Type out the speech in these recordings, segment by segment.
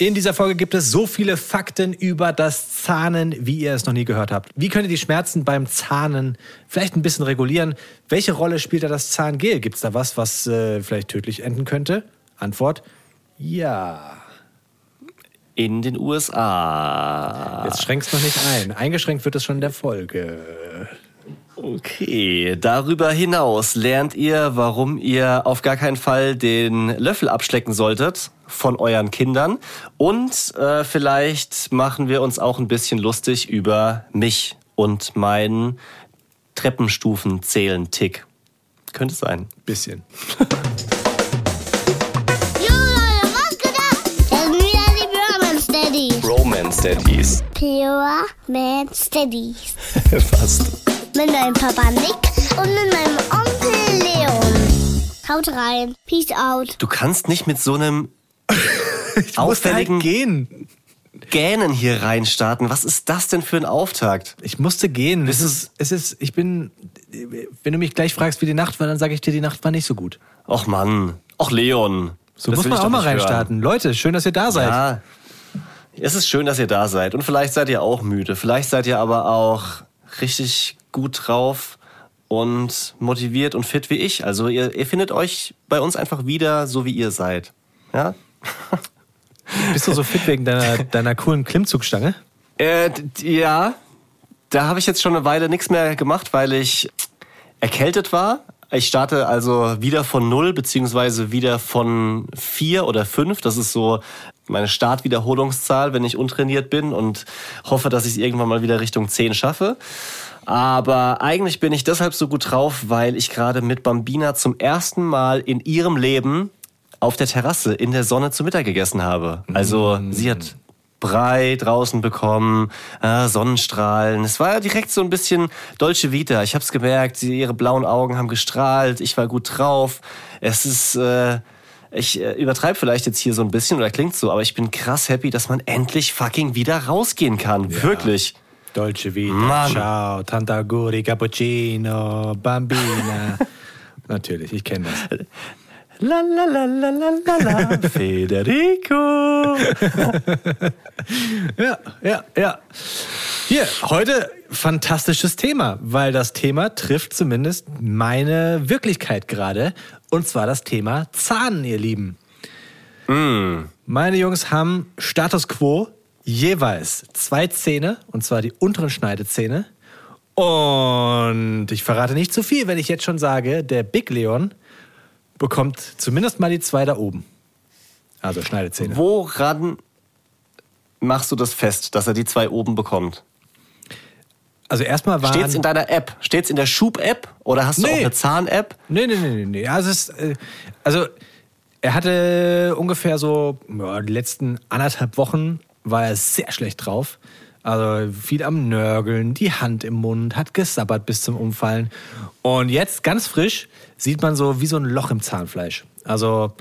In dieser Folge gibt es so viele Fakten über das Zahnen, wie ihr es noch nie gehört habt. Wie könnt ihr die Schmerzen beim Zahnen vielleicht ein bisschen regulieren? Welche Rolle spielt da das Zahngel? Gibt es da was, was äh, vielleicht tödlich enden könnte? Antwort: Ja. In den USA. Jetzt schränkst noch nicht ein. Eingeschränkt wird es schon in der Folge. Okay, darüber hinaus lernt ihr, warum ihr auf gar keinen Fall den Löffel abschlecken solltet von euren Kindern. Und äh, vielleicht machen wir uns auch ein bisschen lustig über mich und meinen Treppenstufen-Zählen-Tick. Könnte sein. Bisschen. Jo Leute, was gedacht? Das sind wieder die Pure Man Steadies. Romance Daddies. Pure Man Steadies. Fast. Mit meinem Papa Nick und mit meinem Onkel Leon. Haut rein. Peace out. Du kannst nicht mit so einem Ich musste auffälligen halt gehen. Gähnen hier reinstarten. Was ist das denn für ein Auftakt? Ich musste gehen. Es ist, es ist, ich bin, wenn du mich gleich fragst, wie die Nacht war, dann sage ich dir, die Nacht war nicht so gut. Och Mann. Och Leon. So Das muss man auch mal hören. reinstarten. Leute, schön, dass ihr da seid. Ja. Es ist schön, dass ihr da seid. Und vielleicht seid ihr auch müde. Vielleicht seid ihr aber auch richtig gut drauf und motiviert und fit wie ich. Also ihr, ihr findet euch bei uns einfach wieder, so wie ihr seid. Ja? Bist du so fit wegen deiner, deiner coolen Klimmzugstange? Äh, ja, da habe ich jetzt schon eine Weile nichts mehr gemacht, weil ich erkältet war. Ich starte also wieder von null, beziehungsweise wieder von vier oder fünf. Das ist so meine Startwiederholungszahl, wenn ich untrainiert bin und hoffe, dass ich es irgendwann mal wieder Richtung zehn schaffe. Aber eigentlich bin ich deshalb so gut drauf, weil ich gerade mit Bambina zum ersten Mal in ihrem Leben auf der Terrasse in der Sonne zu Mittag gegessen habe. Also sie hat Brei draußen bekommen, äh, Sonnenstrahlen. Es war ja direkt so ein bisschen Dolce Vita. Ich habe es gemerkt, sie, ihre blauen Augen haben gestrahlt, ich war gut drauf. Es ist, äh, ich äh, übertreibe vielleicht jetzt hier so ein bisschen oder klingt so, aber ich bin krass happy, dass man endlich fucking wieder rausgehen kann. Wirklich. Dolce Vita, Mann. ciao, Tantaguri, Cappuccino, Bambina. Natürlich, ich kenne das. La la la la la la la. Federico. Ja, ja, ja. Hier, heute fantastisches Thema, weil das Thema trifft zumindest meine Wirklichkeit gerade. Und zwar das Thema Zahn, ihr Lieben. Meine Jungs haben Status quo jeweils zwei Zähne, und zwar die unteren Schneidezähne. Und ich verrate nicht zu viel, wenn ich jetzt schon sage, der Big Leon bekommt zumindest mal die zwei da oben. Also Schneidezähne. Woran machst du das fest, dass er die zwei oben bekommt? Also erstmal waren... Steht's in deiner App? Steht's in der Schub-App? Oder hast du Nee. auch eine Zahn-App? Nee, nee, nee, nee, nee. Also, es, äh, also er hatte ungefähr so ja, die letzten anderthalb Wochen war er sehr schlecht drauf. Also viel am Nörgeln, die Hand im Mund, hat gesabbert bis zum Umfallen. Und jetzt ganz frisch sieht man so wie so ein Loch im Zahnfleisch. Also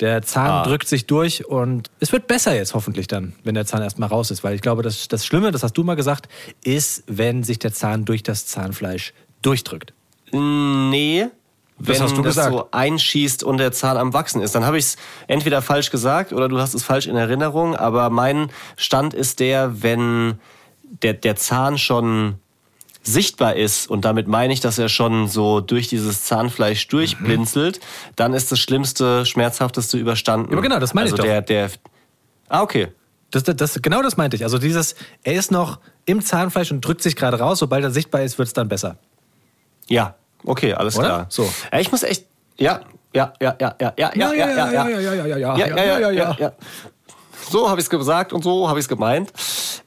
der Zahn Ah. drückt sich durch und es wird besser jetzt hoffentlich dann, wenn der Zahn erstmal raus ist. Weil ich glaube, das, das Schlimme, das hast du mal gesagt, ist, wenn sich der Zahn durch das Zahnfleisch durchdrückt. Nee. Das wenn hast du das gesagt. so einschießt und der Zahn am Wachsen ist, dann habe ich es entweder falsch gesagt oder du hast es falsch in Erinnerung. Aber mein Stand ist der, wenn der, der Zahn schon sichtbar ist und damit meine ich, dass er schon so durch dieses Zahnfleisch durchblinzelt, dann ist das Schlimmste, Schmerzhafteste überstanden. Aber genau, das meine ich also doch. Der, der, ah, okay. Das, das, das, genau das meinte ich. Also dieses, er ist noch im Zahnfleisch und drückt sich gerade raus. Sobald er sichtbar ist, wird es dann besser. Ja, okay, alles Oder? klar. So. Ja, ich muss echt, ja, ja, ja, ja, ja, ja, ja, ja, ja, ja, ja, ja, ja, ja, ja, ja, ja, ja. So habe ich es gesagt und so habe ich es gemeint.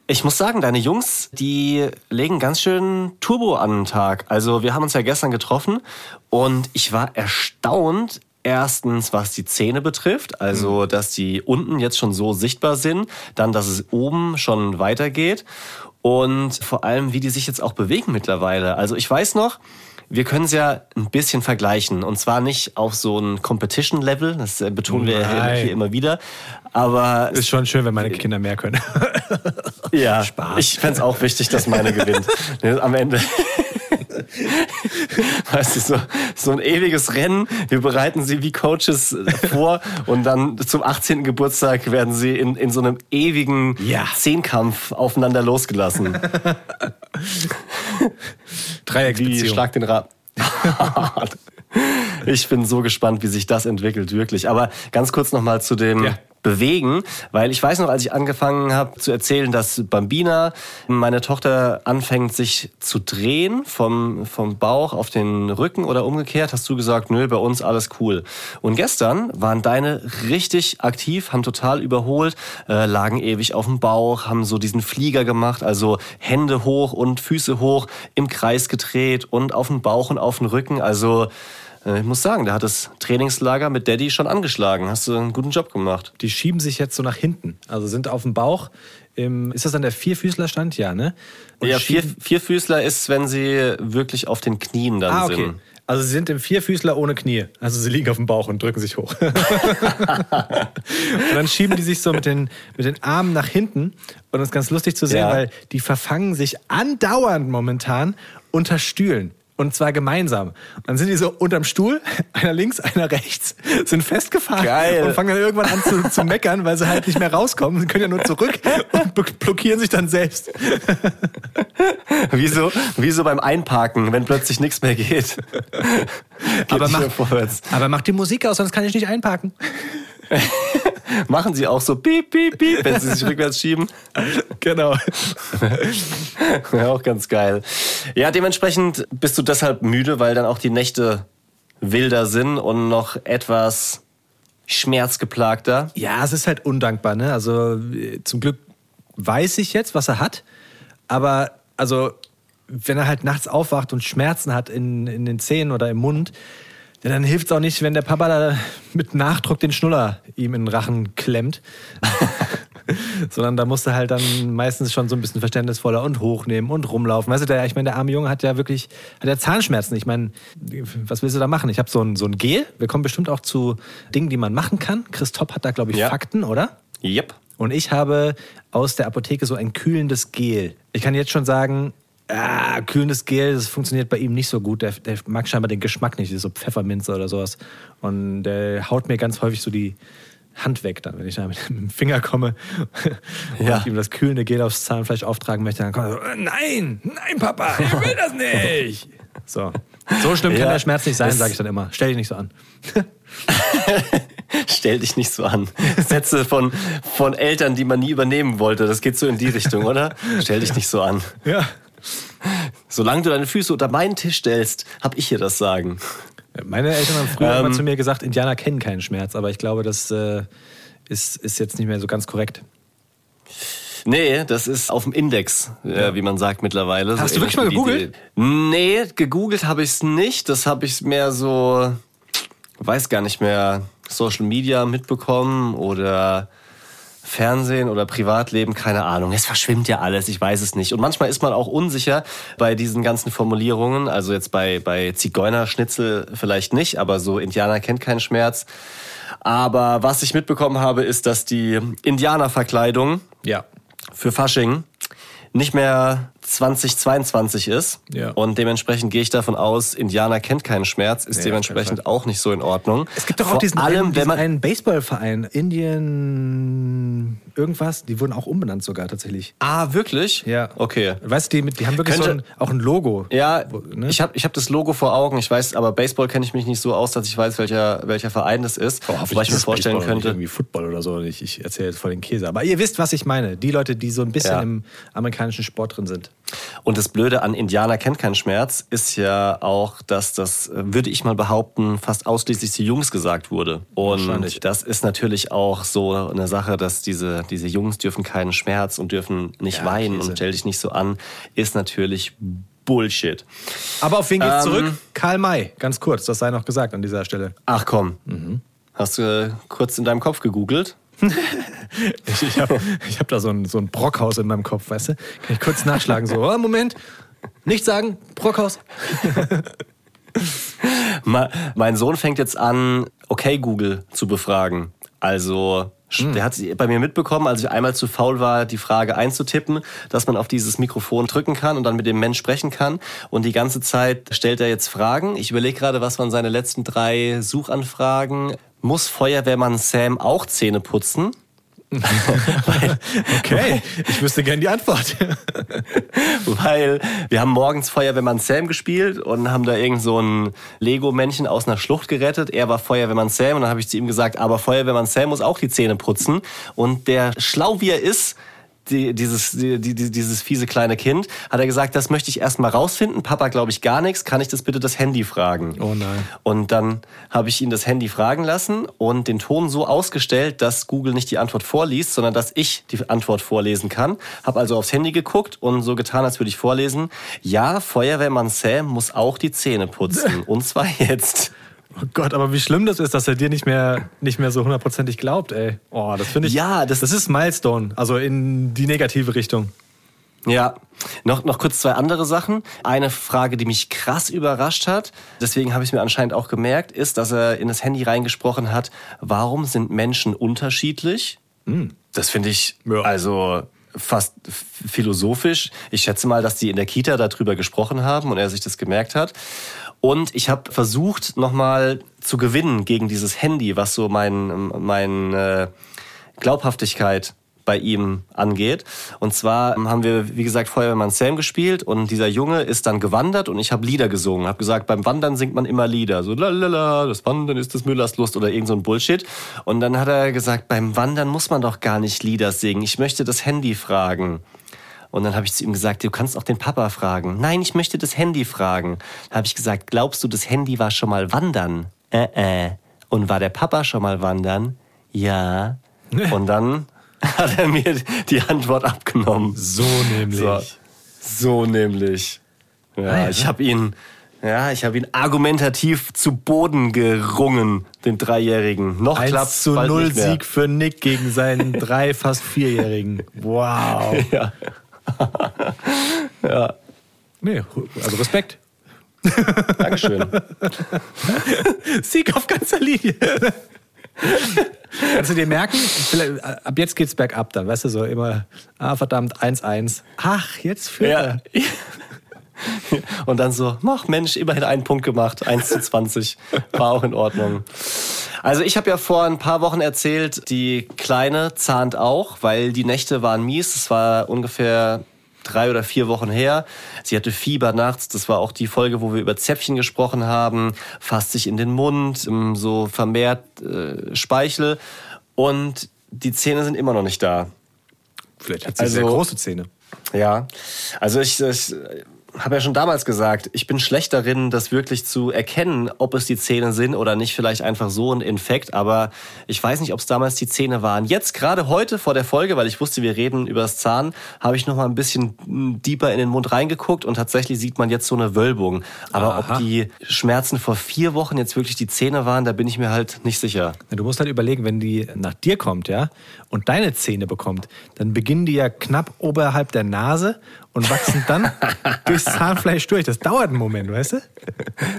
Ich muss sagen, deine Jungs, die legen ganz schön Turbo an den Tag. Also wir haben uns ja gestern getroffen und ich war erstaunt, erstens, was die Zähne betrifft, also dass die unten jetzt schon so sichtbar sind, dann, dass es oben schon weitergeht und vor allem, wie die sich jetzt auch bewegen mittlerweile. Also ich weiß noch, wir können es ja ein bisschen vergleichen. Und zwar nicht auf so ein Competition-Level, das äh, betonen wir Nein. hier immer wieder. Aber Ist schon schön, wenn meine Kinder mehr können. ja, Spaß. ich fänd's auch wichtig, dass meine gewinnt. Am Ende. weißt du, so, so ein ewiges Rennen. Wir bereiten sie wie Coaches vor und dann zum 18. Geburtstag werden sie in, in so einem ewigen Ja. Zehnkampf aufeinander losgelassen. Dreiecksbeziehung. Schlag den Rad. ich bin so gespannt, wie sich das entwickelt, wirklich. Aber ganz kurz nochmal zu dem Ja. Bewegen, weil ich weiß noch, als ich angefangen habe zu erzählen, dass Bambina, meine Tochter, anfängt sich zu drehen vom, vom Bauch auf den Rücken oder umgekehrt, hast du gesagt, nö, bei uns alles cool. Und gestern waren deine richtig aktiv, haben total überholt, äh, lagen ewig auf dem Bauch, haben so diesen Flieger gemacht, also Hände hoch und Füße hoch, im Kreis gedreht und auf den Bauch und auf den Rücken. Also ich muss sagen, da hat das Trainingslager mit Daddy schon angeschlagen. Hast du einen guten Job gemacht. Die schieben sich jetzt so nach hinten. Also sind auf dem Bauch. Im, ist das dann der Vierfüßlerstand? Ja, ne? Und ja, vier, Vierfüßler ist, wenn sie wirklich auf den Knien dann Ah, okay. sind. Also sie sind im Vierfüßler ohne Knie. Also sie liegen auf dem Bauch und drücken sich hoch. und dann schieben die sich so mit den, mit den Armen nach hinten. Und das ist ganz lustig zu sehen, Ja. weil die verfangen sich andauernd momentan unter Stühlen. Und zwar gemeinsam. Und dann sind die so unterm Stuhl, einer links, einer rechts, sind festgefahren Geil. und fangen dann irgendwann an zu, zu meckern, weil sie halt nicht mehr rauskommen. Sie können ja nur zurück und blo- blockieren sich dann selbst. Wie so, wie so beim Einparken, wenn plötzlich nichts mehr geht. geht Aber mach, vorwärts. aber mach die Musik aus, sonst kann ich nicht einparken. Machen sie auch so piep, piep, piep, wenn sie sich rückwärts schieben. Genau. Ja, auch ganz geil. Ja, dementsprechend bist du deshalb müde, weil dann auch die Nächte wilder sind und noch etwas schmerzgeplagter. Ja, es ist halt undankbar, ne? Also zum Glück weiß ich jetzt, was er hat, aber also wenn er halt nachts aufwacht und Schmerzen hat in, in den Zähnen oder im Mund, ja, dann hilft es auch nicht, wenn der Papa da mit Nachdruck den Schnuller ihm in den Rachen klemmt. Sondern da musst du halt dann meistens schon so ein bisschen verständnisvoller und hochnehmen und rumlaufen. Weißt du, der, ich meine, der arme Junge hat ja wirklich, hat ja Zahnschmerzen. Ich meine, was willst du da machen? Ich habe so ein, so ein Gel. Wir kommen bestimmt auch zu Dingen, die man machen kann. Chris Topp hat da, glaube ich, Ja. Fakten, oder? Yep. Und ich habe aus der Apotheke so ein kühlendes Gel. Ich kann jetzt schon sagen, ah, kühlendes Gel, das funktioniert bei ihm nicht so gut. Der, der mag scheinbar den Geschmack nicht, so Pfefferminze oder sowas. Und der haut mir ganz häufig so die Hand weg, dann, wenn ich da mit dem Finger komme und Ja. ihm das kühlende Gel aufs Zahnfleisch auftragen möchte, dann kommt er so, äh, nein, nein, Papa, ich will das nicht. So, so schlimm kann Ja, der Schmerz nicht sein, sage ich dann immer. Stell dich nicht so an. Stell dich nicht so an. Sätze von, von Eltern, die man nie übernehmen wollte. Das geht so in die Richtung, oder? Stell dich nicht so an. Ja. Solange du deine Füße unter meinen Tisch stellst, hab ich hier das Sagen. Meine Eltern haben früher Ähm, immer zu mir gesagt, Indianer kennen keinen Schmerz, aber ich glaube, das äh, ist, ist jetzt nicht mehr so ganz korrekt. Nee, das ist auf dem Index, äh, wie man sagt mittlerweile. Hast So du wirklich mal gegoogelt? die- Nee, gegoogelt habe ich es nicht. Das habe ich mehr so, weiß gar nicht mehr, Social Media mitbekommen oder Fernsehen oder Privatleben, keine Ahnung. Es verschwimmt ja alles, ich weiß es nicht. Und manchmal ist man auch unsicher bei diesen ganzen Formulierungen. Also jetzt bei, bei Zigeunerschnitzel vielleicht nicht, aber so Indianer kennt keinen Schmerz. Aber was ich mitbekommen habe, ist, dass die Indianerverkleidung Ja. für Fasching nicht mehr 2022 ist. Ja. Und dementsprechend gehe ich davon aus, Indianer kennt keinen Schmerz, ist Nee, dementsprechend auch nicht so in Ordnung. Es gibt doch auch Vor diesen, allem, einen, wenn diesen man einen Baseballverein, Indien irgendwas, die wurden auch umbenannt sogar tatsächlich. Ah, wirklich? Ja. Okay. Weißt du, die, die haben wirklich so ein, Könnte- auch ein Logo. Ja, Wo- ne? ich habe ich hab das Logo vor Augen. Ich weiß, aber Baseball kenne ich mich nicht so aus, dass ich weiß, welcher, welcher Verein das ist. Wobei ich mir vorstellen Baseball könnte. Irgendwie Football oder so. Ich, ich erzähle jetzt voll den Käse. Aber ihr wisst, was ich meine. Die Leute, die so ein bisschen Ja. im amerikanischen Sport drin sind. Und das Blöde an Indianer kennt keinen Schmerz ist ja auch, dass das, äh, würde ich mal behaupten, fast ausschließlich zu Jungs gesagt wurde. Und das ist natürlich auch so eine Sache, dass diese, diese Jungs dürfen keinen Schmerz und dürfen nicht Ja, weinen Käse. und stell dich nicht so an, ist natürlich Bullshit. Aber auf wen geht's Ähm, zurück? Karl May, ganz kurz, das sei noch gesagt an dieser Stelle. Ach komm. Mhm. Hast du kurz in deinem Kopf gegoogelt? Ich, ich habe hab da so ein, so ein Brockhaus in meinem Kopf, weißt du? Kann ich kurz nachschlagen, so, oh, Moment, nicht sagen, Brockhaus. Mein Sohn fängt jetzt an, okay Google zu befragen. Also Sch- Der hat sie bei mir mitbekommen, als ich einmal zu faul war, die Frage einzutippen, dass man auf dieses Mikrofon drücken kann und dann mit dem Mensch sprechen kann. Und die ganze Zeit stellt er jetzt Fragen. Ich überlege gerade, was waren seine letzten drei Suchanfragen. Muss Feuerwehrmann Sam auch Zähne putzen? Okay, ich wüsste gern die Antwort. weil wir haben morgens Feuerwehrmann Sam gespielt und haben da irgend so ein Lego-Männchen aus einer Schlucht gerettet. Er war Feuerwehrmann Sam und dann habe ich zu ihm gesagt, aber Feuerwehrmann Sam muss auch die Zähne putzen. Und der schlau wie er ist, die, dieses, die, die, dieses fiese kleine Kind, hat er gesagt, das möchte ich erst mal rausfinden. Papa glaube ich gar nichts. Kann ich das bitte das Handy fragen? Oh nein. Und dann habe ich ihn das Handy fragen lassen und den Ton so ausgestellt, dass Google nicht die Antwort vorliest, sondern dass ich die Antwort vorlesen kann. Habe also aufs Handy geguckt und so getan, als würde ich vorlesen. Ja, Feuerwehrmann Sam muss auch die Zähne putzen. Und zwar jetzt. Oh Gott, aber wie schlimm das ist, dass er dir nicht mehr, nicht mehr so hundertprozentig glaubt, ey. Oh, das finde ich. Ja, das- das ist Milestone. Also in die negative Richtung. Ja, noch, noch kurz zwei andere Sachen. Eine Frage, die mich krass überrascht hat, deswegen habe ich es mir anscheinend auch gemerkt, ist, dass er in das Handy reingesprochen hat, warum sind Menschen unterschiedlich? Das finde ich Ja. also fast philosophisch. Ich schätze mal, dass die in der Kita darüber gesprochen haben und er sich das gemerkt hat. Und ich habe versucht, nochmal zu gewinnen gegen dieses Handy, was so mein, äh, Glaubhaftigkeit bei ihm angeht. Und zwar haben wir, wie gesagt, Feuerwehrmann Sam gespielt und dieser Junge ist dann gewandert und ich habe Lieder gesungen. Habe gesagt, beim Wandern singt man immer Lieder. So lalala, das Wandern ist des Müllers Lust oder irgend so ein Bullshit. Und dann hat er gesagt, beim Wandern muss man doch gar nicht Lieder singen. Ich möchte das Handy fragen. Und dann habe ich zu ihm gesagt, du kannst auch den Papa fragen. Nein, ich möchte das Handy fragen. Habe ich gesagt, glaubst du, das Handy war schon mal wandern? Äh, äh. Und war der Papa schon mal wandern? Ja. Und dann hat er mir die Antwort abgenommen. So nämlich. So, so nämlich. Ja, ich habe ihn, ja, ich habe ihn argumentativ zu Boden gerungen, den Dreijährigen. Noch 1 klappt's zu bald 0 nicht mehr. Sieg für Nick gegen seinen drei, fast Vierjährigen. Wow. Ja. Nee, also Respekt. Dankeschön. Sieg auf ganzer Linie. Kannst du dir merken, äh, ab jetzt geht's bergab dann, weißt du, so immer, ah verdammt, 1-1. Ach, jetzt führt Ja. er. Und dann so, ach Mensch, immerhin einen Punkt gemacht, 1 zu 20, war auch in Ordnung. Also ich habe ja vor ein paar Wochen erzählt, die Kleine zahnt auch, weil die Nächte waren mies. Es war ungefähr drei oder vier Wochen her. Sie hatte Fieber nachts. Das war auch die Folge, wo wir über Zäpfchen gesprochen haben. Fasst sich in den Mund, ähm, so vermehrt äh, Speichel. Und die Zähne sind immer noch nicht da. Vielleicht hat sie Also- sehr große Zähne. Ja, also ich, ich habe ja schon damals gesagt, ich bin schlecht darin, das wirklich zu erkennen, ob es die Zähne sind oder nicht. Vielleicht einfach so ein Infekt, aber ich weiß nicht, ob es damals die Zähne waren. Jetzt gerade heute vor der Folge, weil ich wusste, wir reden über das Zahn, habe ich noch mal ein bisschen deeper in den Mund reingeguckt und tatsächlich sieht man jetzt so eine Wölbung. Aber Aha. ob die Schmerzen vor vier Wochen jetzt wirklich die Zähne waren, da bin ich mir halt nicht sicher. Du musst halt überlegen, wenn die nach dir kommt, ja, und deine Zähne bekommt, dann beginnen die ja knapp oberhalb der Nase und wachsen dann durchs Zahnfleisch durch. Das dauert einen Moment, weißt du?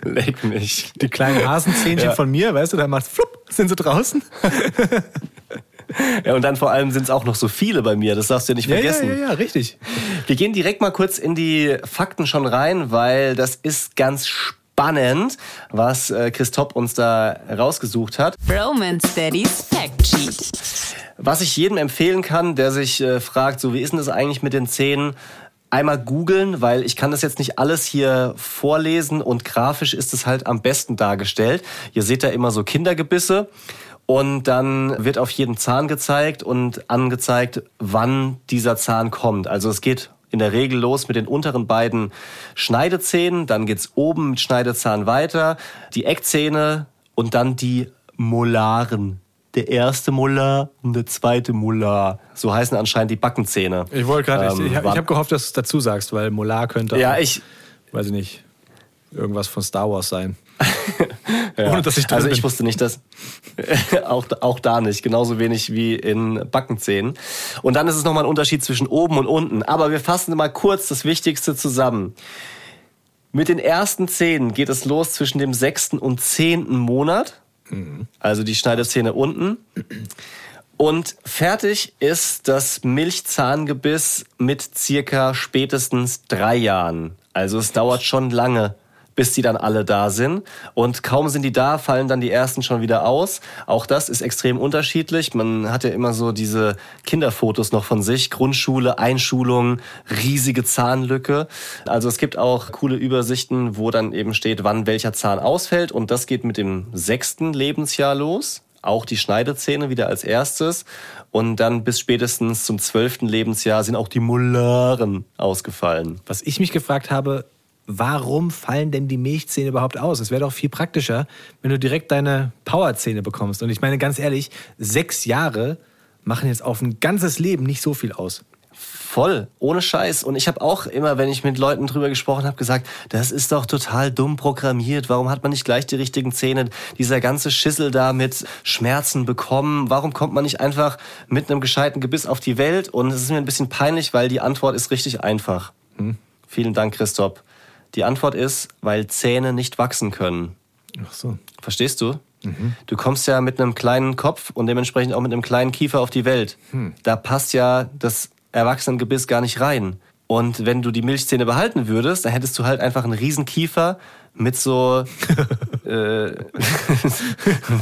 Leck mich. Die kleinen Hasenzähnchen Ja. von mir, weißt du, da macht's flupp, sind sie draußen. Ja, und dann vor allem sind es auch noch so viele bei mir, das darfst du ja nicht Ja, ja, vergessen. ja, ja, richtig. Wir gehen direkt mal kurz in die Fakten schon rein, weil das ist ganz spannend, was äh, Christoph uns da rausgesucht hat. Roman Steadies Fact Sheet. Was ich jedem empfehlen kann, der sich äh, fragt, so wie ist denn das eigentlich mit den Zähnen? Einmal googeln, weil ich kann das jetzt nicht alles hier vorlesen und grafisch ist es halt am besten dargestellt. Ihr seht da immer so Kindergebisse und dann wird auf jeden Zahn gezeigt und angezeigt, wann dieser Zahn kommt. Also es geht in der Regel los mit den unteren beiden Schneidezähnen, dann geht's oben mit Schneidezahn weiter, die Eckzähne und dann die Molaren. Der erste Molar und der zweite Molar. So heißen anscheinend die Backenzähne. Ich wollte gerade, Ähm, ich, ich habe hab gehofft, dass du es dazu sagst, weil Molar könnte Ja, auch, ich, weiß ich nicht, irgendwas von Star Wars sein. Ohne dass ich drin also ich bin. wusste nicht, dass auch, auch da nicht, genauso wenig wie in Backenzähnen. Und dann ist es nochmal ein Unterschied zwischen oben und unten. Aber wir fassen mal kurz das Wichtigste zusammen. Mit den ersten Zähnen geht es los zwischen dem sechsten und zehnten Monat. Also die Schneidezähne unten. Und fertig ist das Milchzahngebiss mit circa spätestens drei Jahren. Also es dauert schon lange, bis die dann alle da sind. Und kaum sind die da, fallen dann die ersten schon wieder aus. Auch das ist extrem unterschiedlich. Man hat ja immer so diese Kinderfotos noch von sich. Grundschule, Einschulung, riesige Zahnlücke. Also es gibt auch coole Übersichten, wo dann eben steht, wann welcher Zahn ausfällt. Und das geht mit dem sechsten Lebensjahr los. Auch die Schneidezähne wieder als erstes. Und dann bis spätestens zum zwölften Lebensjahr sind auch die Molaren ausgefallen. Was ich mich gefragt habe, warum fallen denn die Milchzähne überhaupt aus? Es wäre doch viel praktischer, wenn du direkt deine Powerzähne bekommst. Und ich meine ganz ehrlich, sechs Jahre machen jetzt auf ein ganzes Leben nicht so viel aus. Voll, ohne Scheiß. Und ich habe auch immer, wenn ich mit Leuten drüber gesprochen habe, gesagt, das ist doch total dumm programmiert. Warum hat man nicht gleich die richtigen Zähne? Dieser ganze Schissel da mit Schmerzen bekommen. Warum kommt man nicht einfach mit einem gescheiten Gebiss auf die Welt? Und es ist mir ein bisschen peinlich, weil die Antwort ist richtig einfach. Hm? Vielen Dank, Christoph. Die Antwort ist, weil Zähne nicht wachsen können. Ach so. Verstehst du? Du kommst ja mit einem kleinen Kopf und dementsprechend auch mit einem kleinen Kiefer auf die Welt. Da passt ja das Erwachsenengebiss gar nicht rein. Und wenn du die Milchzähne behalten würdest, dann hättest du halt einfach einen riesen Kiefer mit so, äh,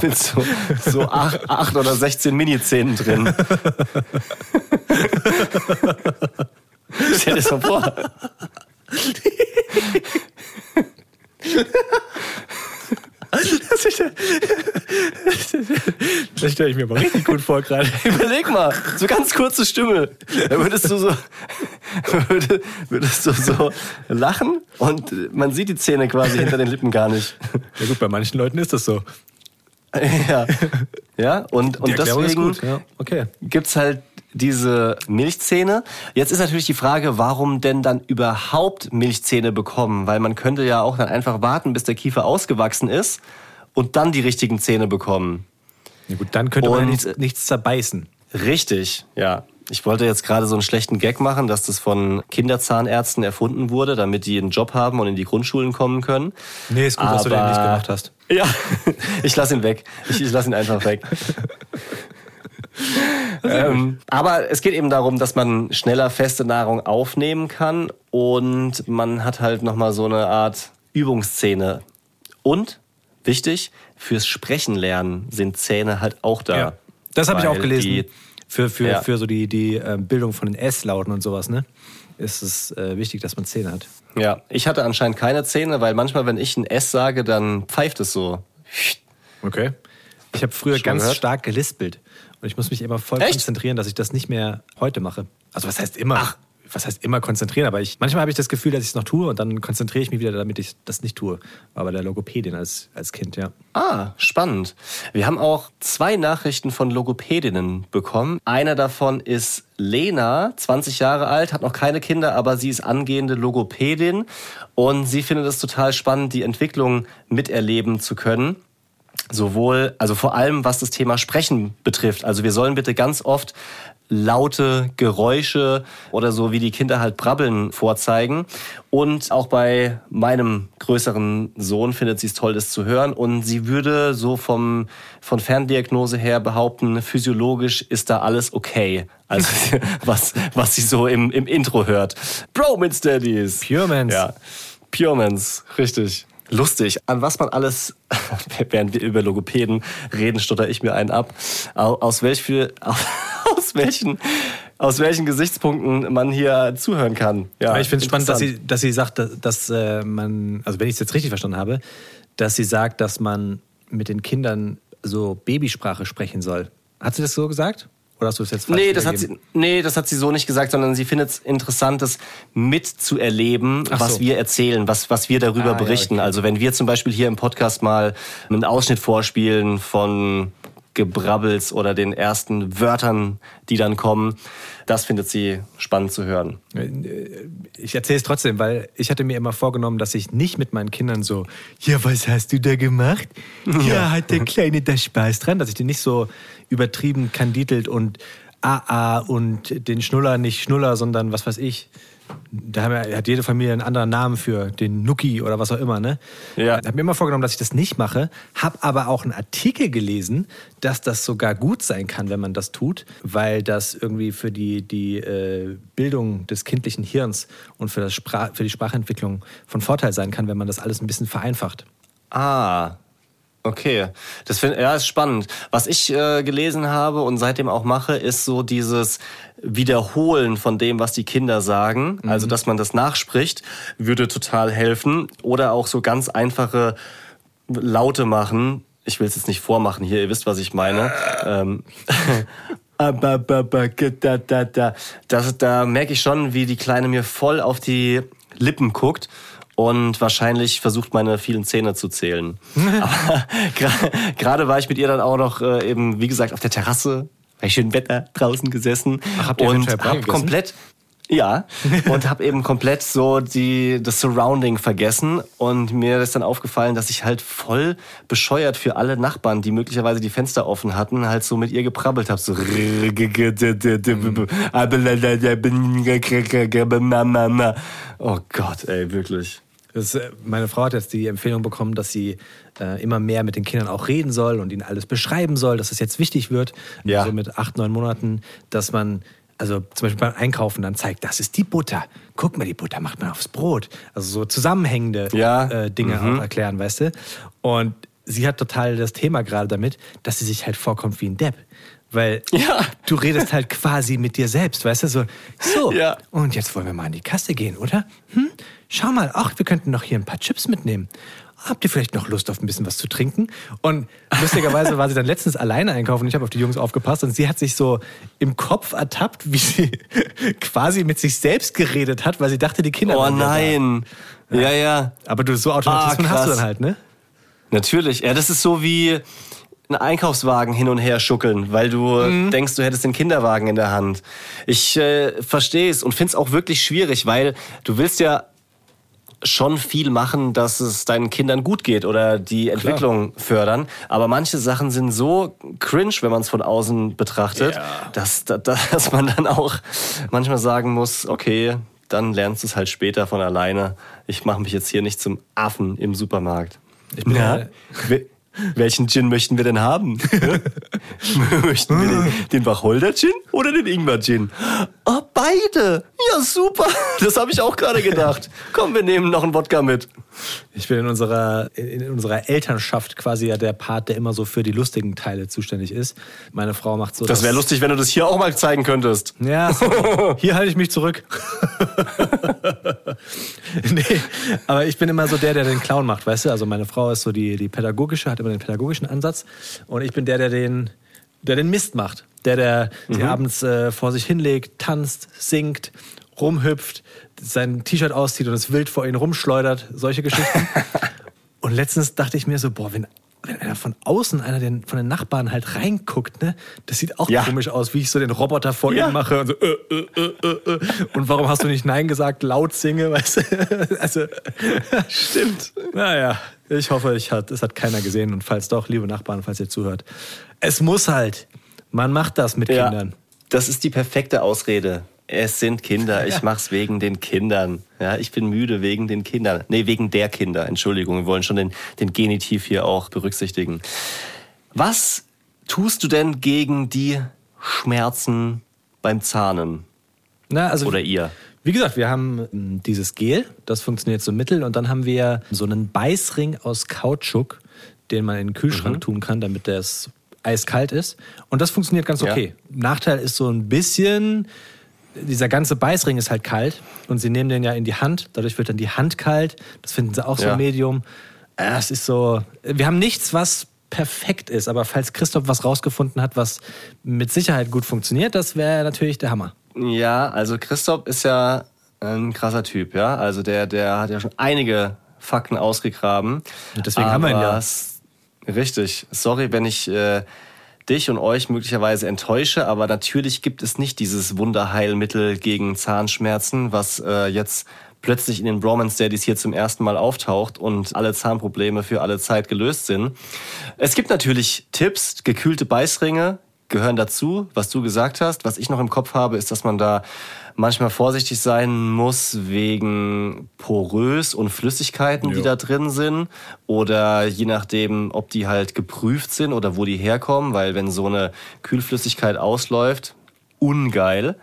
mit so, so acht, acht oder 16 Mini-Zähnen drin. Stell dir das mal vor. Das, das stelle ich mir aber richtig gut vor gerade. Überleg mal, so ganz kurze Stimme. Da würdest du so, würde- würdest du so lachen und man sieht die Zähne quasi hinter den Lippen gar nicht. Ja gut, bei manchen Leuten ist das so. Ja, ja und, und deswegen gut. Ja, okay. gibt's halt diese Milchzähne. Jetzt ist natürlich die Frage, warum denn dann überhaupt Milchzähne bekommen? Weil man könnte ja auch dann einfach warten, bis der Kiefer ausgewachsen ist und dann die richtigen Zähne bekommen. Ja gut, dann könnte man Und- nichts, nichts zerbeißen. Richtig, ja. Ich wollte jetzt gerade so einen schlechten Gag machen, dass das von Kinderzahnärzten erfunden wurde, damit die einen Job haben und in die Grundschulen kommen können. Nee, ist gut, dass du den Aber- nicht gemacht hast. Ja, ich lasse ihn weg. Ich, ich lasse ihn einfach weg. ähm, aber es geht eben darum, dass man schneller feste Nahrung aufnehmen kann und man hat halt nochmal so eine Art Übungsszene. Und, wichtig, fürs Sprechen lernen sind Zähne halt auch da. Ja. Das habe ich auch gelesen. für, für, Ja. für so die, die ähm, Bildung von den S-Lauten und sowas, ne? Ist es äh, wichtig, dass man Zähne hat. Ja, ich hatte anscheinend keine Zähne, weil manchmal, wenn ich ein S sage, dann pfeift es so. Okay. Ich habe früher Schon ganz gehört? stark gelispelt. Und ich muss mich immer voll Echt? konzentrieren, dass ich das nicht mehr heute mache. Also was heißt immer? Was heißt immer konzentrieren? Aber ich, manchmal habe ich das Gefühl, dass ich es noch tue und dann konzentriere ich mich wieder, damit ich das nicht tue. War bei der Logopädin als, als Kind, ja. Ah, spannend. Wir haben auch zwei Nachrichten von Logopädinnen bekommen. Eine davon ist Lena, 20 Jahre alt, hat noch keine Kinder, aber sie ist angehende Logopädin und sie findet es total spannend, die Entwicklung miterleben zu können. Sowohl, also vor allem was das Thema Sprechen betrifft. Also wir sollen bitte ganz oft laute Geräusche oder so wie die Kinder halt brabbeln vorzeigen. Und auch bei meinem größeren Sohn findet sie es toll, das zu hören. Und sie würde so vom, von Ferndiagnose her behaupten, physiologisch ist da alles okay. Also was, was sie so im, im Intro hört. Bromance Daddies. Puremans. Ja. Puremans, richtig. Lustig, an was man alles, während wir über Logopäden reden, stotter ich mir einen ab, Au- aus, welch für, aus, welchen, aus welchen Gesichtspunkten man hier zuhören kann. Ja, Aber ich finde es spannend, dass sie, dass sie sagt, dass, dass äh, man, also wenn ich es jetzt richtig verstanden habe, dass sie sagt, dass man mit den Kindern so Babysprache sprechen soll. Hat sie das so gesagt? Oder hast du das jetzt falsch Nee das, hat sie, nee, das hat sie so nicht gesagt, sondern sie findet es interessant, das mitzuerleben, Ach was so. wir erzählen, was, was wir darüber Ah, ja, berichten. okay. Also wenn wir zum Beispiel hier im Podcast mal einen Ausschnitt vorspielen von Gebrabbels oder den ersten Wörtern, die dann kommen, das findet sie spannend zu hören. Ich erzähle es trotzdem, weil ich hatte mir immer vorgenommen, dass ich nicht mit meinen Kindern so, ja, was hast du da gemacht? Ja, hat der Kleine da Spaß dran, dass ich den nicht so übertrieben kandidelt und AA und den Schnuller nicht Schnuller, sondern was weiß ich, Da hat jede Familie einen anderen Namen für, den Nuki oder was auch immer, ne? Ja. Ich habe mir immer vorgenommen, dass ich das nicht mache, habe aber auch einen Artikel gelesen, dass das sogar gut sein kann, wenn man das tut, weil das irgendwie für die, die äh, Bildung des kindlichen Hirns und für, das Sprach, für die Sprachentwicklung von Vorteil sein kann, wenn man das alles ein bisschen vereinfacht. Ah, okay. Das find, ja, ist spannend. Was ich äh, gelesen habe und seitdem auch mache, ist so dieses Wiederholen von dem, was die Kinder sagen. Also, dass man das nachspricht, würde total helfen. Oder auch so ganz einfache Laute machen. Ich will es jetzt nicht vormachen hier, ihr wisst, was ich meine. Ähm. Das, da merke ich schon, wie die Kleine mir voll auf die Lippen guckt und wahrscheinlich versucht, meine vielen Zähne zu zählen. Aber gerade war ich mit ihr dann auch noch äh, eben, wie gesagt, auf der Terrasse, bei schönem Wetter draußen gesessen. Ach, habt ihr und hab komplett ja, und habe eben komplett so die das Surrounding vergessen. Und mir ist dann aufgefallen, dass ich halt voll bescheuert für alle Nachbarn, die möglicherweise die Fenster offen hatten, halt so mit ihr geprabbelt habe, so Oh Gott, ey, wirklich. Das, äh, meine Frau hat jetzt die Empfehlung bekommen, dass sie äh, immer mehr mit den Kindern auch reden soll und ihnen alles beschreiben soll, dass es jetzt wichtig wird. Ja. So mit acht, neun Monaten, dass man, also zum Beispiel beim Einkaufen dann zeigt, das ist die Butter. Guck mal, die Butter macht man aufs Brot. Also so zusammenhängende Ja. äh, Dinge auch erklären, weißt du? Und sie hat total das Thema gerade damit, dass sie sich halt vorkommt wie ein Depp. Weil Ja. du redest halt quasi mit dir selbst, weißt du? So, so Ja. und jetzt wollen wir mal an die Kasse gehen, oder? Hm? Schau mal, ach, wir könnten noch hier ein paar Chips mitnehmen. Habt ihr vielleicht noch Lust auf ein bisschen was zu trinken? Und lustigerweise war sie dann letztens alleine einkaufen ich habe auf die Jungs aufgepasst und sie hat sich so im Kopf ertappt, wie sie quasi mit sich selbst geredet hat, weil sie dachte, die Kinder Oh nein. Ja, ja. Aber du, so Automatismen Ah, hast du dann halt, ne? Natürlich. Ja, das ist so wie einen Einkaufswagen hin und her schuckeln, weil du Mhm. denkst, du hättest den Kinderwagen in der Hand. Ich äh, verstehe es und finde es auch wirklich schwierig, weil du willst ja schon viel machen, dass es deinen Kindern gut geht oder die Entwicklung fördern. Aber manche Sachen sind so cringe, wenn man es von außen betrachtet, Ja. dass, dass, man dann auch manchmal sagen muss, okay, dann lernst du es halt später von alleine. Ich mache mich jetzt hier nicht zum Affen im Supermarkt. Ich bin Ja. ja- Wel- Welchen Gin möchten wir denn haben? möchten wir den, den Wacholder-Gin oder den Ingwer-Gin? Oh, beide. Ja, super. Das habe ich auch gerade gedacht. Komm, wir nehmen noch einen Wodka mit. Ich bin in unserer, in unserer Elternschaft quasi ja der Part, der immer so für die lustigen Teile zuständig ist. Meine Frau macht so. Das wäre lustig, wenn du das hier auch mal zeigen könntest. Ja, sorry. hier halte ich mich zurück. nee, aber ich bin immer so der, der den Clown macht, weißt du? Also meine Frau ist so die, die pädagogische, hat immer den pädagogischen Ansatz. Und ich bin der, der den, der den Mist macht. Der, der sich abends äh, vor sich hinlegt, tanzt, singt, rumhüpft, sein T-Shirt auszieht und es wild vor ihn rumschleudert. Solche Geschichten. und letztens dachte ich mir so, boah, wenn wenn einer von außen, einer den, von den Nachbarn halt reinguckt, ne, das sieht auch Ja. komisch aus, wie ich so den Roboter vor Ja. ihm mache und so, äh, äh, äh, äh, äh. und warum hast du nicht Nein gesagt, laut singe, weißt du? Also, Stimmt. naja, ich hoffe, ich hat, es hat keiner gesehen und falls doch, liebe Nachbarn, falls ihr zuhört, es muss halt, man macht das mit Ja, Kindern. das ist die perfekte Ausrede. Es sind Kinder, ich mach's wegen den Kindern. Ja, ich bin müde wegen den Kindern. Nee, wegen der Kinder. Entschuldigung, wir wollen schon den, den Genitiv hier auch berücksichtigen. Was tust du denn gegen die Schmerzen beim Zahnen? Na, also, Oder ihr? Wie gesagt, wir haben ähm, dieses Gel, das funktioniert so mittel und dann haben wir so einen Beißring aus Kautschuk, den man in den Kühlschrank Mhm. tun kann, damit das eiskalt ist. Und das funktioniert ganz Ja. okay. Nachteil ist so ein bisschen, dieser ganze Beißring ist halt kalt und sie nehmen den ja in die Hand, dadurch wird dann die Hand kalt. Das finden sie auch so Ja. Medium. Äh, Es ist so, wir haben nichts, was perfekt ist, aber falls Christoph was rausgefunden hat, was mit Sicherheit gut funktioniert, das wäre natürlich der Hammer. Ja, also Christoph ist ja ein krasser Typ, ja. Also der, der hat ja schon einige Fakten ausgegraben. Deswegen haben wir ihn ja. Richtig. Sorry, wenn ich äh, dich und euch möglicherweise enttäusche, aber natürlich gibt es nicht dieses Wunderheilmittel gegen Zahnschmerzen, was äh, jetzt plötzlich in den Bromance Daddies hier zum ersten Mal auftaucht und alle Zahnprobleme für alle Zeit gelöst sind. Es gibt natürlich Tipps, gekühlte Beißringe, gehören dazu, was du gesagt hast. Was ich noch im Kopf habe, ist, dass man da manchmal vorsichtig sein muss wegen porös und Flüssigkeiten, die Jo. da drin sind. Oder je nachdem, ob die halt geprüft sind oder wo die herkommen. Weil wenn so eine Kühlflüssigkeit ausläuft, ungeil.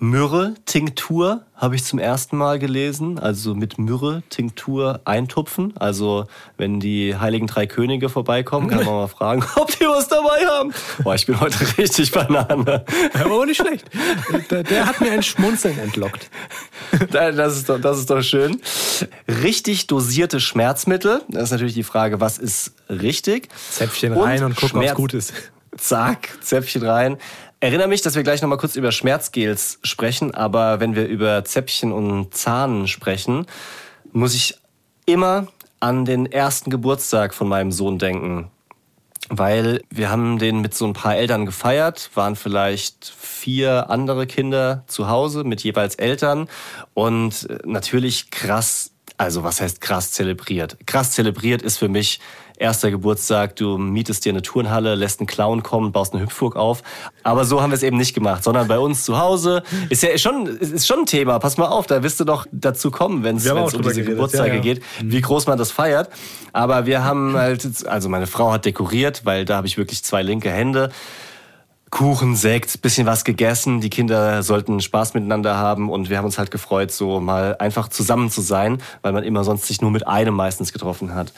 Myrrhe-Tinktur habe ich zum ersten Mal gelesen. Also mit Myrrhe-Tinktur eintupfen. Also wenn die Heiligen Drei Könige vorbeikommen, kann man mal fragen, ob die was dabei haben. Boah, ich bin heute richtig Banane. Aber nicht schlecht. Der, der hat mir ein Schmunzeln entlockt. Das ist, doch, das ist doch schön. Richtig dosierte Schmerzmittel. Das ist natürlich die Frage, was ist richtig? Zäpfchen rein und gucken, Schmerz- gut ist. Zack, Zäpfchen rein. Erinnere mich, dass wir gleich nochmal kurz über Schmerzgels sprechen, aber wenn wir über Zäpfchen und Zahnen sprechen, muss ich immer an den ersten Geburtstag von meinem Sohn denken. Weil wir haben den mit so ein paar Eltern gefeiert, waren vielleicht vier andere Kinder zu Hause mit jeweils Eltern und äh, natürlich krass, also was heißt krass zelebriert? Krass zelebriert ist für mich erster Geburtstag, du mietest dir eine Turnhalle, lässt einen Clown kommen, baust eine Hüpfburg auf. Aber so haben wir es eben nicht gemacht, sondern bei uns zu Hause ist ja schon, ist schon ein Thema. Pass mal auf, da wirst du doch dazu kommen, wenn es um diese Geburtstage ja, ja. geht, wie groß man das feiert. Aber wir haben halt, also meine Frau hat dekoriert, weil da habe ich wirklich zwei linke Hände. Kuchen, Sekt, bisschen was gegessen. Die Kinder sollten Spaß miteinander haben und wir haben uns halt gefreut, so mal einfach zusammen zu sein, weil man immer sonst sich nur mit einem meistens getroffen hat.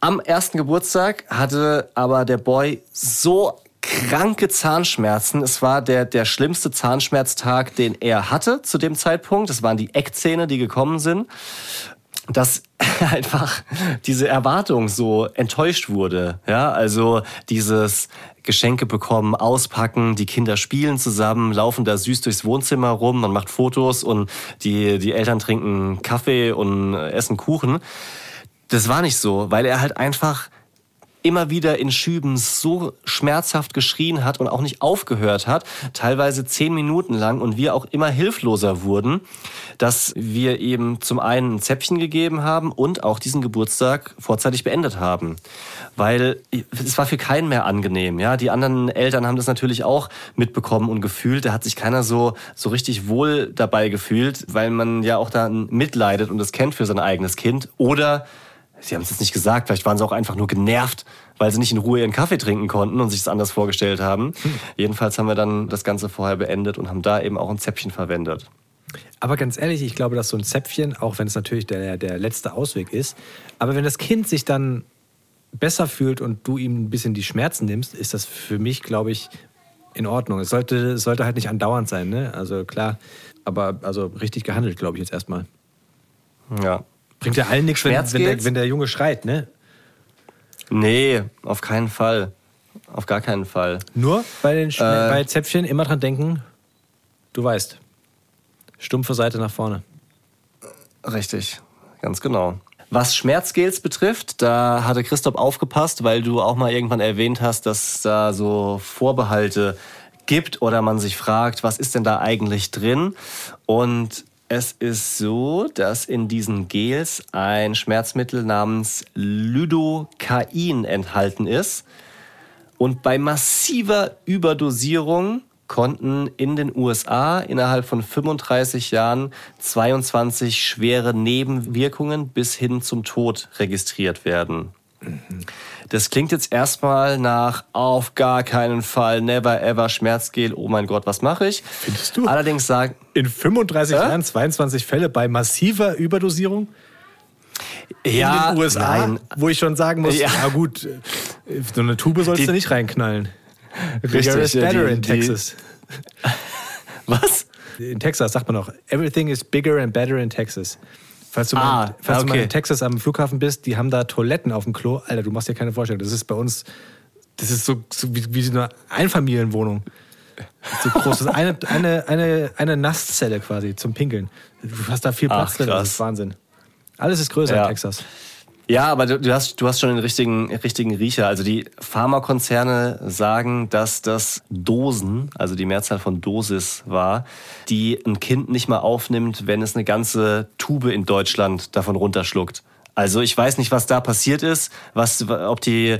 Am ersten Geburtstag hatte aber der Boy so kranke Zahnschmerzen. Es war der, der schlimmste Zahnschmerztag, den er hatte zu dem Zeitpunkt. Es waren die Eckzähne, die gekommen sind dass einfach diese Erwartung so enttäuscht wurde. Ja, also dieses Geschenke bekommen, auspacken, die Kinder spielen zusammen, laufen da süß durchs Wohnzimmer rum, man macht Fotos und die, die Eltern trinken Kaffee und essen Kuchen. Das war nicht so, weil er halt einfach immer wieder in Schüben so schmerzhaft geschrien hat und auch nicht aufgehört hat, teilweise zehn Minuten lang und wir auch immer hilfloser wurden, dass wir ihm zum einen ein Zäpfchen gegeben haben und auch diesen Geburtstag vorzeitig beendet haben. Weil es war für keinen mehr angenehm. Ja, die anderen Eltern haben das natürlich auch mitbekommen und gefühlt. Da hat sich keiner so, so richtig wohl dabei gefühlt, weil man ja auch dann mitleidet und das kennt für sein eigenes Kind. Oder Sie haben es jetzt nicht gesagt, vielleicht waren sie auch einfach nur genervt, weil sie nicht in Ruhe ihren Kaffee trinken konnten und sich es anders vorgestellt haben. Jedenfalls haben wir dann das Ganze vorher beendet und haben da eben auch ein Zäpfchen verwendet. Aber ganz ehrlich, ich glaube, dass so ein Zäpfchen, auch wenn es natürlich der, der letzte Ausweg ist, aber wenn das Kind sich dann besser fühlt und du ihm ein bisschen die Schmerzen nimmst, ist das für mich, glaube ich, in Ordnung. Es sollte, es sollte halt nicht andauernd sein, ne? Also klar, aber also richtig gehandelt, glaube ich, jetzt erstmal. Ja. Bringt ja allen nichts, wenn, wenn, der, wenn der Junge schreit, ne? Nee, auf keinen Fall. Auf gar keinen Fall. Nur bei den Sch Äh. bei Zäpfchen immer dran denken, du weißt. Stumpfe Seite nach vorne. Richtig, ganz genau. Was Schmerzgels betrifft, da hatte Christoph aufgepasst, weil du auch mal irgendwann erwähnt hast, dass da so Vorbehalte gibt oder man sich fragt, was ist denn da eigentlich drin? Und es ist so, dass in diesen Gels ein Schmerzmittel namens Lidocain enthalten ist. Und bei massiver Überdosierung konnten in den USA innerhalb von 35 Jahren 22 schwere Nebenwirkungen bis hin zum Tod registriert werden. Das klingt jetzt erstmal nach auf gar keinen Fall, never ever Schmerzgel, oh mein Gott, was mache ich? Findest du? Allerdings sagen, In 35 Äh? Jahren 22 Fälle bei massiver Überdosierung ja, in den USA, nein, wo ich schon sagen muss, Ja. ja, gut, so eine Tube sollst Die- du nicht reinknallen. Richtig, Bigger is better die- in die- Texas. was? In Texas sagt man auch, everything is bigger and better in Texas. Falls du, Ah, mal, falls du mal okay. in Texas am Flughafen bist, die haben da Toiletten auf dem Klo. Alter, du machst dir keine Vorstellung. Das ist bei uns, das ist so, so wie, wie so eine Einfamilienwohnung. So groß. Das ist eine, eine, eine, eine Nasszelle quasi zum Pinkeln. Du hast da viel Platz Ach, drin. Das ist Wahnsinn. Alles ist größer Ja. in Texas. Ja, aber du, du, hast, du hast schon den richtigen, richtigen Riecher. Also die Pharmakonzerne sagen, dass das Dosen, also die Mehrzahl von Dosis war, die ein Kind nicht mal aufnimmt, wenn es eine ganze Tube in Deutschland davon runterschluckt. Also ich weiß nicht, was da passiert ist, was, ob die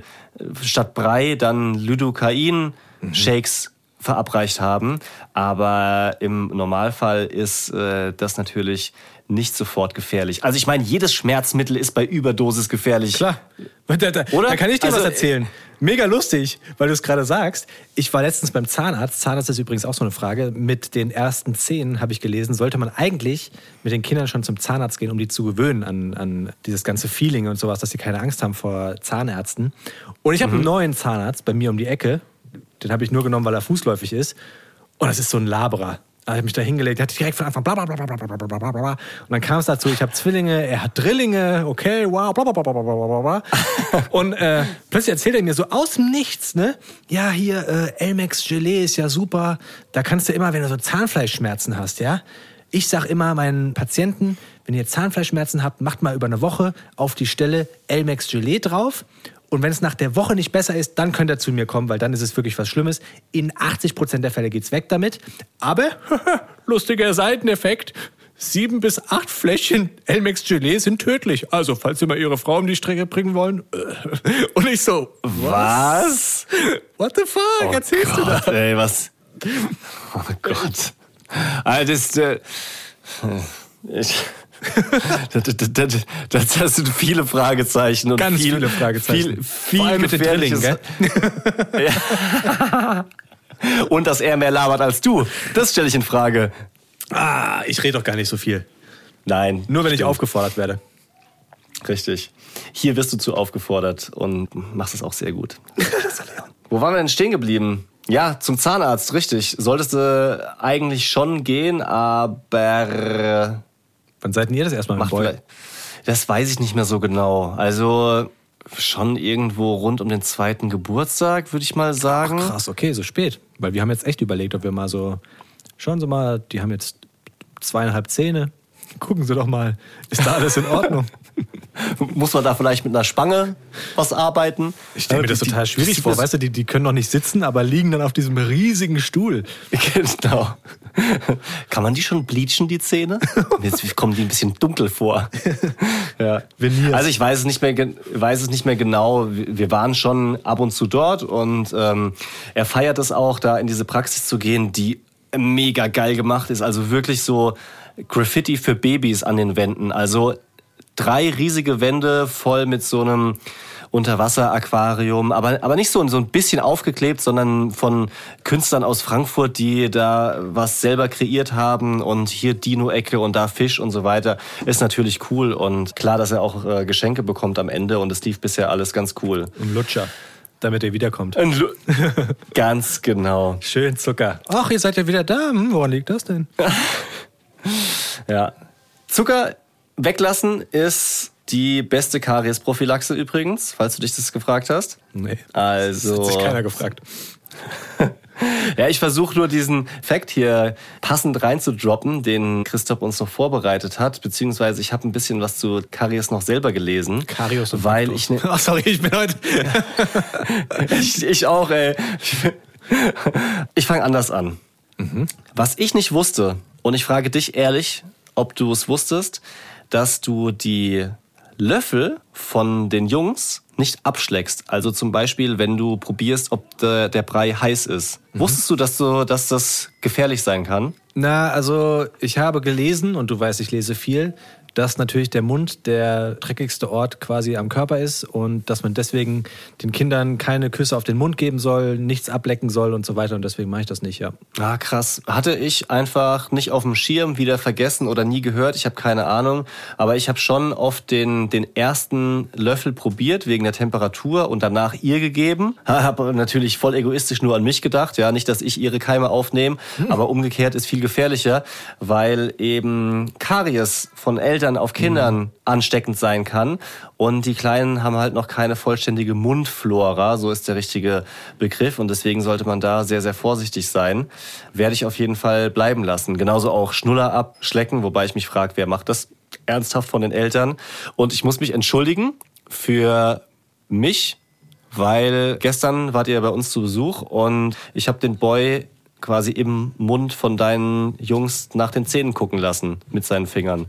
statt Brei dann Lidocain Shakes verabreicht haben. Aber im Normalfall ist äh, das natürlich nicht sofort gefährlich. Also ich meine, jedes Schmerzmittel ist bei Überdosis gefährlich. Klar. Da, da, Oder? da kann ich dir Also, was erzählen. Mega lustig, weil du es gerade sagst. Ich war letztens beim Zahnarzt. Zahnarzt ist übrigens auch so eine Frage. Mit den ersten zehn habe ich gelesen, sollte man eigentlich mit den Kindern schon zum Zahnarzt gehen, um die zu gewöhnen an, an dieses ganze Feeling und sowas, dass sie keine Angst haben vor Zahnärzten. Und ich habe einen neuen Zahnarzt bei mir um die Ecke. Den habe ich nur genommen, weil er fußläufig ist. Und das ist so ein Laberer. Da habe ich mich da hingelegt, der hat direkt von Anfang bla bla bla bla bla bla bla bla bla. Und dann kam es dazu, ich habe Zwillinge, er hat Drillinge, okay, wow, bla bla bla bla bla bla bla. Und äh, plötzlich erzählt er mir so aus dem Nichts, ne? Ja, hier, äh, Elmex Gelee ist ja super. Da kannst du immer, wenn du so Zahnfleischschmerzen hast, ja? Ich sag immer meinen Patienten, wenn ihr Zahnfleischschmerzen habt, macht mal über eine Woche auf die Stelle Elmex Gelee drauf. Und wenn es nach der Woche nicht besser ist, dann könnt ihr zu mir kommen, weil dann ist es wirklich was Schlimmes. In 80% der Fälle geht's weg damit. Aber, lustiger Seiteneffekt, sieben bis acht Fläschchen Elmex Gelee sind tödlich. Also, falls Sie mal Ihre Frau um die Strecke bringen wollen. Und ich so, Was? what the fuck, erzählst du da? Gott, ey, was? Oh Gott. Also das, äh, ich, das, das, das, sind viele Fragezeichen und Ganz viel, viele Fragezeichen. Viel, viel Vor allem mit den Drillingen, Und dass er mehr labert als du. Das stelle ich in Frage. Ah, ich rede doch gar nicht so viel. Nein. Nur wenn ich stimmt. aufgefordert werde. Richtig. Hier wirst du zu aufgefordert und machst es auch sehr gut. Wo waren wir denn stehen geblieben? Ja, zum Zahnarzt, richtig. Solltest du eigentlich schon gehen, aber Wann seid ihr das erstmal macht im Boy? Das weiß ich nicht mehr so genau. Also schon irgendwo rund um den zweiten Geburtstag, würde ich mal sagen. Krass, okay, so spät. Weil wir haben jetzt echt überlegt, ob wir mal so. Schauen Sie mal, die haben jetzt zweieinhalb Zähne. Gucken Sie doch mal, ist da alles in Ordnung? Muss man da vielleicht mit einer Spange was arbeiten? Ich stelle mir das Die- total schwierig die- vor. Weißt du, die, die können noch nicht sitzen, aber liegen dann auf diesem riesigen Stuhl. Genau. Kann man die schon bleachen, die Zähne? Jetzt kommen die ein bisschen dunkel vor. Ja. Also ich weiß es nicht mehr, weiß es nicht mehr genau. Wir waren schon ab und zu dort und ähm, er feiert es auch, da in diese Praxis zu gehen, die mega geil gemacht ist. Also wirklich so Graffiti für Babys an den Wänden. Also drei riesige Wände voll mit so einem Unterwasser-Aquarium, aber, aber nicht so, so ein bisschen aufgeklebt, sondern von Künstlern aus Frankfurt, die da was selber kreiert haben und hier Dino-Ecke und da Fisch und so weiter. Ist natürlich cool und klar, dass er auch äh, Geschenke bekommt am Ende und es lief bisher alles ganz cool. Ein Lutscher, damit er wiederkommt. Ganz genau. Schön Zucker. Ach, ihr seid ja wieder da. Hm, woran liegt das denn? Ja. Zucker weglassen ist die beste Kariesprophylaxe übrigens, falls du dich das gefragt hast. Nee. Also- Das hat sich keiner gefragt. Ja, ich versuche nur diesen Fact hier passend reinzudroppen, den Christoph uns noch vorbereitet hat, beziehungsweise ich habe ein bisschen was zu Karies noch selber gelesen. Karius und weil ich, ne, Ach, sorry, ich bin heute. ich ich auch, ey. Ich fange anders an. Was ich nicht wusste, und ich frage dich ehrlich, ob du es wusstest, dass du die Löffel von den Jungs nicht abschlägst. Also zum Beispiel, wenn du probierst, ob der, der Brei heiß ist. Wusstest du, dass du, dass das gefährlich sein kann? Na, also ich habe gelesen, und du weißt, ich lese viel, dass natürlich der Mund der dreckigste Ort quasi am Körper ist und dass man deswegen den Kindern keine Küsse auf den Mund geben soll, nichts ablecken soll und so weiter. Und deswegen mache ich das nicht, ja. Ah, krass. Hatte ich einfach nicht auf dem Schirm, wieder vergessen oder nie gehört. Ich habe keine Ahnung. Aber ich habe schon oft den, den ersten Löffel probiert, wegen der Temperatur und danach ihr gegeben. Habe natürlich voll egoistisch nur an mich gedacht. Ja, nicht, dass ich ihre Keime aufnehme. Aber umgekehrt ist viel gefährlicher, weil eben Karies von Eltern auf Kindern ansteckend sein kann. Und die Kleinen haben halt noch keine vollständige Mundflora, so ist der richtige Begriff. Und deswegen sollte man da sehr, sehr vorsichtig sein. Werde ich auf jeden Fall bleiben lassen. Genauso auch Schnuller abschlecken, wobei ich mich frage, wer macht das ernsthaft von den Eltern? Und ich muss mich entschuldigen für mich, weil gestern wart ihr bei uns zu Besuch und ich habe den Boy quasi im Mund von deinen Jungs nach den Zähnen gucken lassen mit seinen Fingern.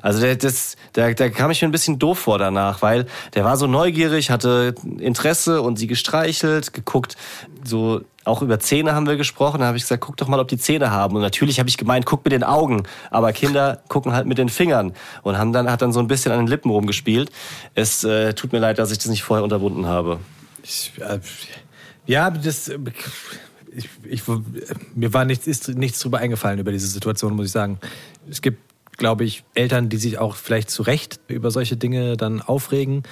Also der, das, der, der kam ich mir ein bisschen doof vor danach, weil der war so neugierig, hatte Interesse und sie gestreichelt, geguckt, so auch über Zähne haben wir gesprochen. Da habe ich gesagt, guck doch mal, ob die Zähne haben. Und natürlich habe ich gemeint, guck mit den Augen. Aber Kinder gucken halt mit den Fingern und haben dann hat dann so ein bisschen an den Lippen rumgespielt. Es äh, tut mir leid, dass ich das nicht vorher unterbunden habe. Ich, äh, ja, das. äh, Ich, ich, mir war nichts, ist nichts drüber eingefallen über diese Situation, muss ich sagen. Es gibt, glaube ich, Eltern, die sich auch vielleicht zu Recht über solche Dinge dann aufregen.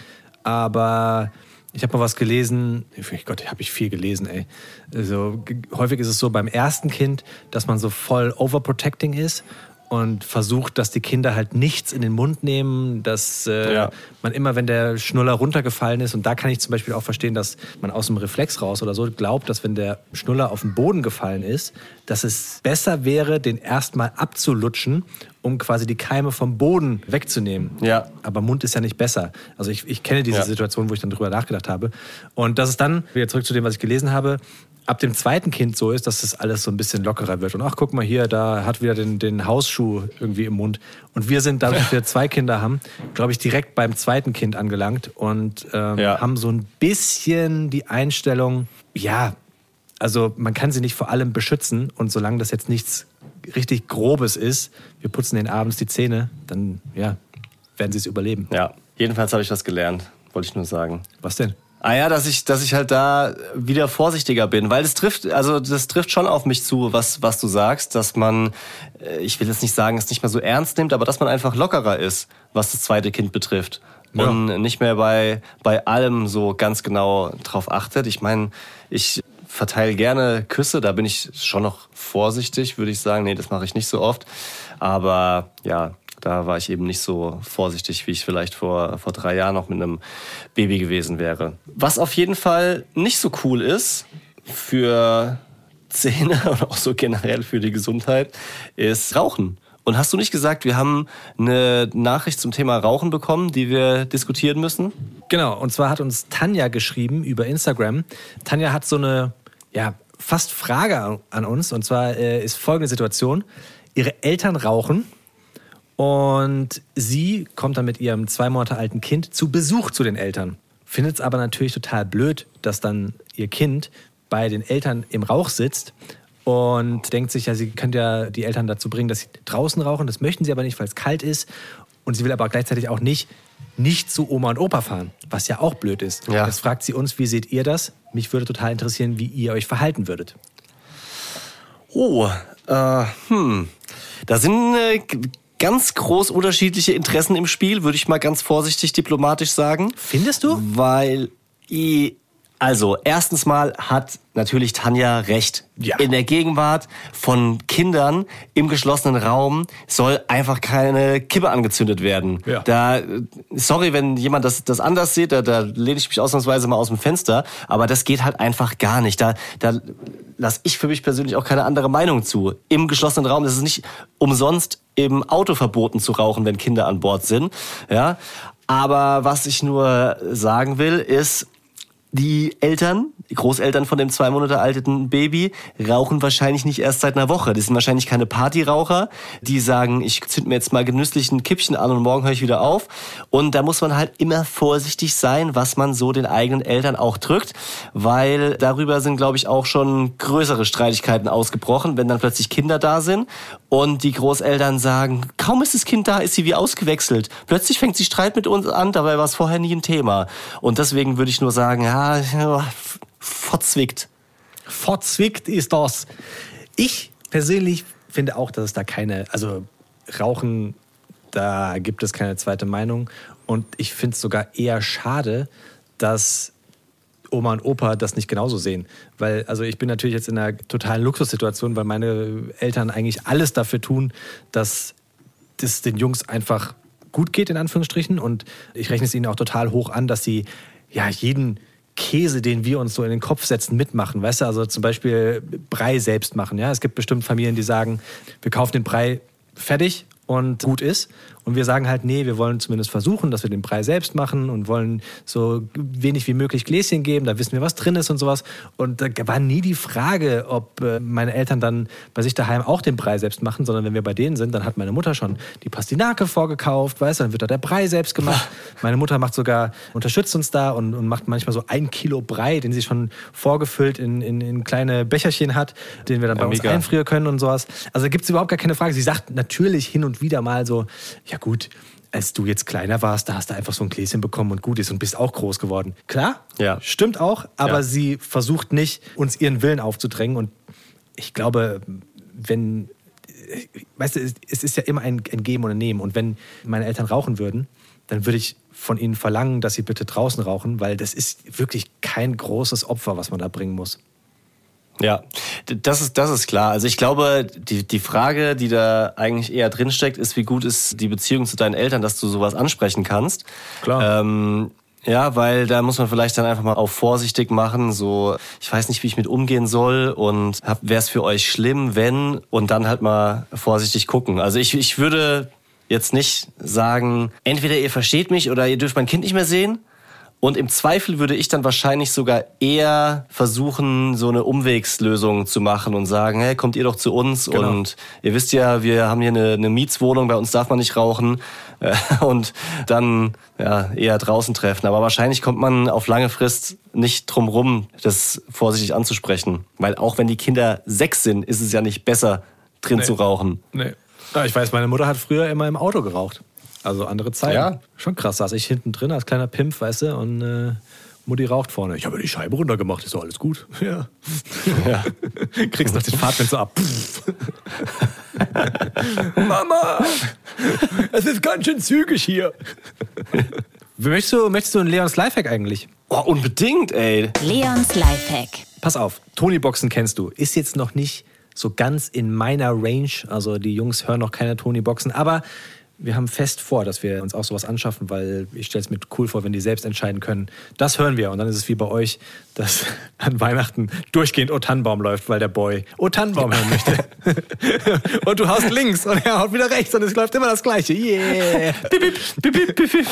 Aber ich habe mal was gelesen. Gott, habe ich viel gelesen, ey. Also, häufig ist es so beim ersten Kind, dass man so voll overprotecting ist und versucht, dass die Kinder halt nichts in den Mund nehmen, dass äh, Ja. man immer, wenn der Schnuller runtergefallen ist, und da kann ich zum Beispiel auch verstehen, dass man aus dem Reflex raus oder so glaubt, dass wenn der Schnuller auf den Boden gefallen ist, dass es besser wäre, den erstmal abzulutschen, um quasi die Keime vom Boden wegzunehmen. Ja. Aber Mund ist ja nicht besser. Also ich, ich kenne diese Ja. Situation, wo ich dann drüber nachgedacht habe. Und dass es dann, wieder zurück zu dem, was ich gelesen habe, ab dem zweiten Kind so ist, dass das alles so ein bisschen lockerer wird. Und ach, guck mal hier, da hat wieder den, den Hausschuh irgendwie im Mund. Und wir sind, dadurch, dass wir zwei Kinder haben, glaube ich, direkt beim zweiten Kind angelangt und ähm, Ja. haben so ein bisschen die Einstellung, ja, also man kann sie nicht vor allem beschützen und solange das jetzt nichts richtig Grobes ist, wir putzen den abends die Zähne, dann ja, werden sie es überleben. Ja, jedenfalls habe ich was gelernt, wollte ich nur sagen. Was denn? Ah ja, dass ich, dass ich halt da wieder vorsichtiger bin, weil das trifft, also das trifft schon auf mich zu, was, was du sagst, dass man, äh, ich will jetzt nicht sagen, es nicht mehr so ernst nimmt, aber dass man einfach lockerer ist, was das zweite Kind betrifft. Ja. Und nicht mehr bei, bei allem so ganz genau drauf achtet. Ich meine, ich verteile gerne Küsse, da bin ich schon noch vorsichtig, würde ich sagen. Nee, das mache ich nicht so oft. Aber ja, da war ich eben nicht so vorsichtig, wie ich vielleicht vor, vor drei Jahren noch mit einem Baby gewesen wäre. Was auf jeden Fall nicht so cool ist für Zähne und auch so generell für die Gesundheit, ist Rauchen. Und hast du nicht gesagt, wir haben eine Nachricht zum Thema Rauchen bekommen, die wir diskutieren müssen? Genau, und zwar hat uns Tanja geschrieben über Instagram. Tanja hat so eine, ja, fast Frage an uns. Und zwar äh, ist folgende Situation. Ihre Eltern rauchen und sie kommt dann mit ihrem zwei Monate alten Kind zu Besuch zu den Eltern. Findet es aber natürlich total blöd, dass dann ihr Kind bei den Eltern im Rauch sitzt und denkt sich, ja, sie könnte ja die Eltern dazu bringen, dass sie draußen rauchen. Das möchten sie aber nicht, weil es kalt ist. Und sie will aber gleichzeitig auch nicht, nicht zu Oma und Opa fahren, was ja auch blöd ist. Ja. Jetzt fragt sie uns, wie seht ihr das? Mich würde total interessieren, wie ihr euch verhalten würdet. Oh, äh, hm. Da sind äh, ganz groß unterschiedliche Interessen im Spiel, würde ich mal ganz vorsichtig diplomatisch sagen. Findest du? Weil, also, erstens mal hat natürlich Tanja recht. Ja. In der Gegenwart von Kindern im geschlossenen Raum soll einfach keine Kippe angezündet werden. Ja. Da, sorry, wenn jemand das, das anders sieht, da, da lehne ich mich ausnahmsweise mal aus dem Fenster, aber das geht halt einfach gar nicht. Da, da lasse ich für mich persönlich auch keine andere Meinung zu. Im geschlossenen Raum ist es nicht umsonst im Auto verboten zu rauchen, wenn Kinder an Bord sind. Ja. Aber was ich nur sagen will, ist, die Eltern, die Großeltern von dem zwei Monate alten Baby, rauchen wahrscheinlich nicht erst seit einer Woche. Das sind wahrscheinlich keine Partyraucher, die sagen, ich zünd mir jetzt mal genüsslich ein Kippchen an und morgen höre ich wieder auf. Und da muss man halt immer vorsichtig sein, was man so den eigenen Eltern auch drückt, weil darüber sind, glaube ich, auch schon größere Streitigkeiten ausgebrochen, wenn dann plötzlich Kinder da sind und die Großeltern sagen, kaum ist das Kind da, ist sie wie ausgewechselt. Plötzlich fängt sie Streit mit uns an, dabei war es vorher nie ein Thema. Und deswegen würde ich nur sagen, ja, ja, verzwickt. Verzwickt ist das. Ich persönlich finde auch, dass es da keine, also Rauchen, da gibt es keine zweite Meinung. Und ich finde es sogar eher schade, dass Oma und Opa das nicht genauso sehen. Weil, also ich bin natürlich jetzt in einer totalen Luxussituation, weil meine Eltern eigentlich alles dafür tun, dass das den Jungs einfach gut geht, in Anführungsstrichen. Und ich rechne es ihnen auch total hoch an, dass sie ja jeden Käse, den wir uns so in den Kopf setzen, mitmachen. Weißt du, also zum Beispiel Brei selbst machen. Ja? Es gibt bestimmt Familien, die sagen, wir kaufen den Brei fertig und gut ist. Und wir sagen halt, nee, wir wollen zumindest versuchen, dass wir den Brei selbst machen und wollen so wenig wie möglich Gläschen geben, da wissen wir, was drin ist und sowas. Und da war nie die Frage, ob äh, meine Eltern dann bei sich daheim auch den Brei selbst machen, sondern wenn wir bei denen sind, dann hat meine Mutter schon die Pastinake vorgekauft, weißt du, dann wird da der Brei selbst gemacht. meine Mutter macht sogar, unterstützt uns da und, und macht manchmal so ein Kilo Brei, den sie schon vorgefüllt in, in, in kleine Becherchen hat, den wir dann Ja, bei uns mega. einfrieren können und sowas. Also da gibt es überhaupt gar keine Frage. Sie sagt natürlich hin und wieder mal so, ja gut, als du jetzt kleiner warst, da hast du einfach so ein Gläschen bekommen und gut ist und bist auch groß geworden. Klar, Ja. stimmt auch, aber Ja. sie versucht nicht, uns ihren Willen aufzudrängen und ich glaube, wenn, weißt du, es- es ist ja immer ein, ein Geben und ein Nehmen und wenn meine Eltern rauchen würden, dann würde ich von ihnen verlangen, dass sie bitte draußen rauchen, weil das ist wirklich kein großes Opfer, was man da bringen muss. Ja, das ist, das ist klar. Also ich glaube, die, die Frage, die da eigentlich eher drinsteckt, ist, wie gut ist die Beziehung zu deinen Eltern, dass du sowas ansprechen kannst. Klar. Ähm, ja, weil da muss man vielleicht dann einfach mal auch vorsichtig machen, so, ich weiß nicht, wie ich mit umgehen soll und wäre es für euch schlimm, wenn und dann halt mal vorsichtig gucken. Also ich, ich würde jetzt nicht sagen, entweder ihr versteht mich oder ihr dürft mein Kind nicht mehr sehen. Und im Zweifel würde ich dann wahrscheinlich sogar eher versuchen, so eine Umwegslösung zu machen und sagen, hey, kommt ihr doch zu uns Genau. und ihr wisst ja, wir haben hier eine, eine Mietswohnung, bei uns darf man nicht rauchen äh, und dann ja, eher draußen treffen. Aber wahrscheinlich kommt man auf lange Frist nicht drum rum, das vorsichtig anzusprechen. Weil auch wenn die Kinder sechs sind, ist es ja nicht besser, drin Nee. zu rauchen. Nee. Ja, ich weiß, meine Mutter hat früher immer im Auto geraucht. Also andere Zeiten. Ja. Schon krass, saß ich hinten drin als kleiner Pimp, weißt du, und äh, Mutti raucht vorne. Ich habe die Scheibe runtergemacht, ist doch alles gut. Ja. Ja. Kriegst noch den Fahrtwind so ab. Mama, es ist ganz schön zügig hier. möchtest, du, möchtest du einen Leons Lifehack eigentlich? Oh, unbedingt, ey. Leons Lifehack. Pass auf, Tony-Boxen kennst du. Ist jetzt noch nicht so ganz in meiner Range. Also die Jungs hören noch keine Tony-Boxen. Aber wir haben fest vor, dass wir uns auch sowas anschaffen, weil ich stelle es mir cool vor, wenn die selbst entscheiden können. Das hören wir. Und dann ist es wie bei euch, dass an Weihnachten durchgehend O Tannenbaum läuft, weil der Boy O Tannenbaum hören möchte. und du haust links und er haut wieder rechts und es läuft immer das Gleiche. Yeah. Bip, bip, bip,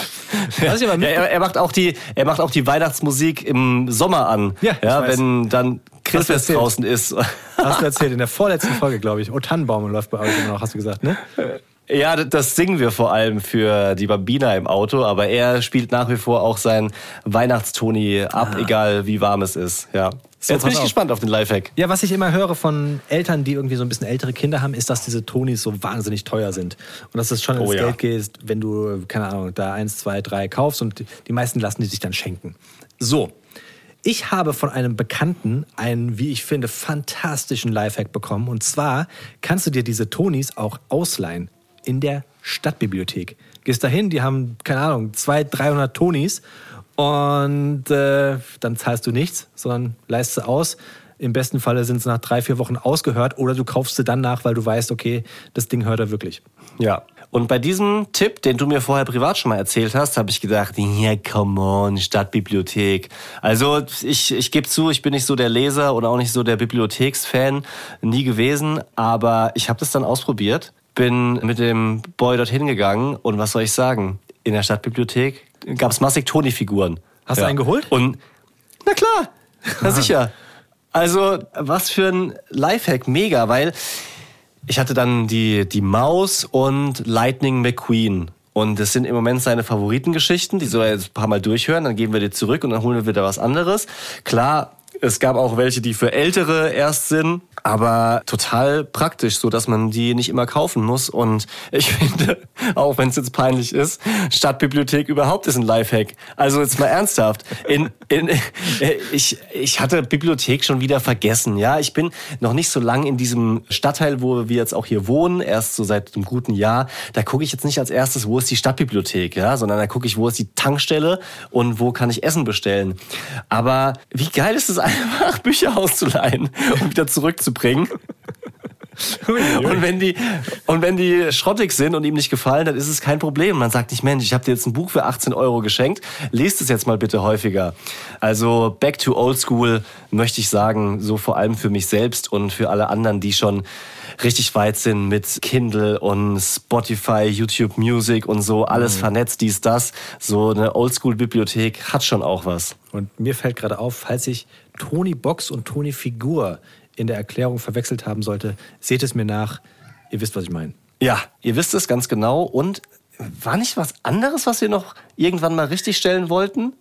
Ja, mit- er, er, macht auch die, er macht auch die Weihnachtsmusik im Sommer an. Ja, weiß. wenn dann Christmas draußen ist. Hast du erzählt in der vorletzten Folge, glaube ich. O Tannenbaum läuft bei euch immer noch, hast du gesagt, ne? Ja, das singen wir vor allem für die Bambina im Auto, aber er spielt nach wie vor auch sein Weihnachtstoni ab, egal wie warm es ist. Ja. So, Jetzt bin ich auf. gespannt auf den Lifehack. Ja, was ich immer höre von Eltern, die irgendwie so ein bisschen ältere Kinder haben, ist, dass diese Tonis so wahnsinnig teuer sind. Und dass es schon ins Oh ja. Geld geht, wenn du, keine Ahnung, da eins, zwei, drei kaufst und die meisten lassen die sich dann schenken. So. Ich habe von einem Bekannten einen, wie ich finde, fantastischen Lifehack bekommen. Und zwar kannst du dir diese Tonis auch ausleihen in der Stadtbibliothek. Gehst dahin, die haben, keine Ahnung, 200, 300 Tonis und äh, dann zahlst du nichts, sondern leist sie aus. Im besten Falle sind sie nach drei, vier Wochen ausgehört oder du kaufst sie dann nach, weil du weißt, okay, das Ding hört er wirklich. Ja. Und bei diesem Tipp, den du mir vorher privat schon mal erzählt hast, habe ich gedacht, ja, come on, Stadtbibliothek. Also ich, ich gebe zu, ich bin nicht so der Leser oder auch nicht so der Bibliotheksfan, nie gewesen, aber ich habe das dann ausprobiert, bin mit dem Boy dorthin gegangen und was soll ich sagen? In der Stadtbibliothek gab es massig Toni-Figuren. Hast du einen geholt? Und na klar, na sicher. Also, was für ein Lifehack, mega, weil ich hatte dann die, die Maus und Lightning McQueen. Und das sind im Moment seine Favoritengeschichten, die soll er jetzt ein paar Mal durchhören, dann geben wir die zurück und dann holen wir wieder was anderes. Klar, es gab auch welche, die für Ältere erst sind, aber total praktisch, so dass man die nicht immer kaufen muss. Und ich finde, auch wenn es jetzt peinlich ist, Stadtbibliothek überhaupt ist ein Lifehack. Also jetzt mal ernsthaft. In, in, äh, ich, ich hatte Bibliothek schon wieder vergessen. Ja, ich bin noch nicht so lang in diesem Stadtteil, wo wir jetzt auch hier wohnen, erst so seit einem guten Jahr. Da gucke ich jetzt nicht als erstes, wo ist die Stadtbibliothek, ja, sondern da gucke ich, wo ist die Tankstelle und wo kann ich Essen bestellen. Aber wie geil ist es einfach, Bücher auszuleihen und wieder zurückzubringen. Und wenn die und wenn die schrottig sind und ihm nicht gefallen, dann ist es kein Problem. Man sagt nicht, Mensch, ich habe dir jetzt ein Buch für 18 Euro geschenkt, lest es jetzt mal bitte häufiger. Also Back to Old School möchte ich sagen, so vor allem für mich selbst und für alle anderen, die schon richtig weit sind mit Kindle und Spotify, YouTube Music und so, alles vernetzt, dies, das. So eine Oldschool-Bibliothek hat schon auch was. Und mir fällt gerade auf, falls ich Tony Box und Tony Figur in der Erklärung verwechselt haben sollte, seht es mir nach. Ihr wisst, was ich meine. Ja, ihr wisst es ganz genau. Und war nicht was anderes, was wir noch irgendwann mal richtig stellen wollten?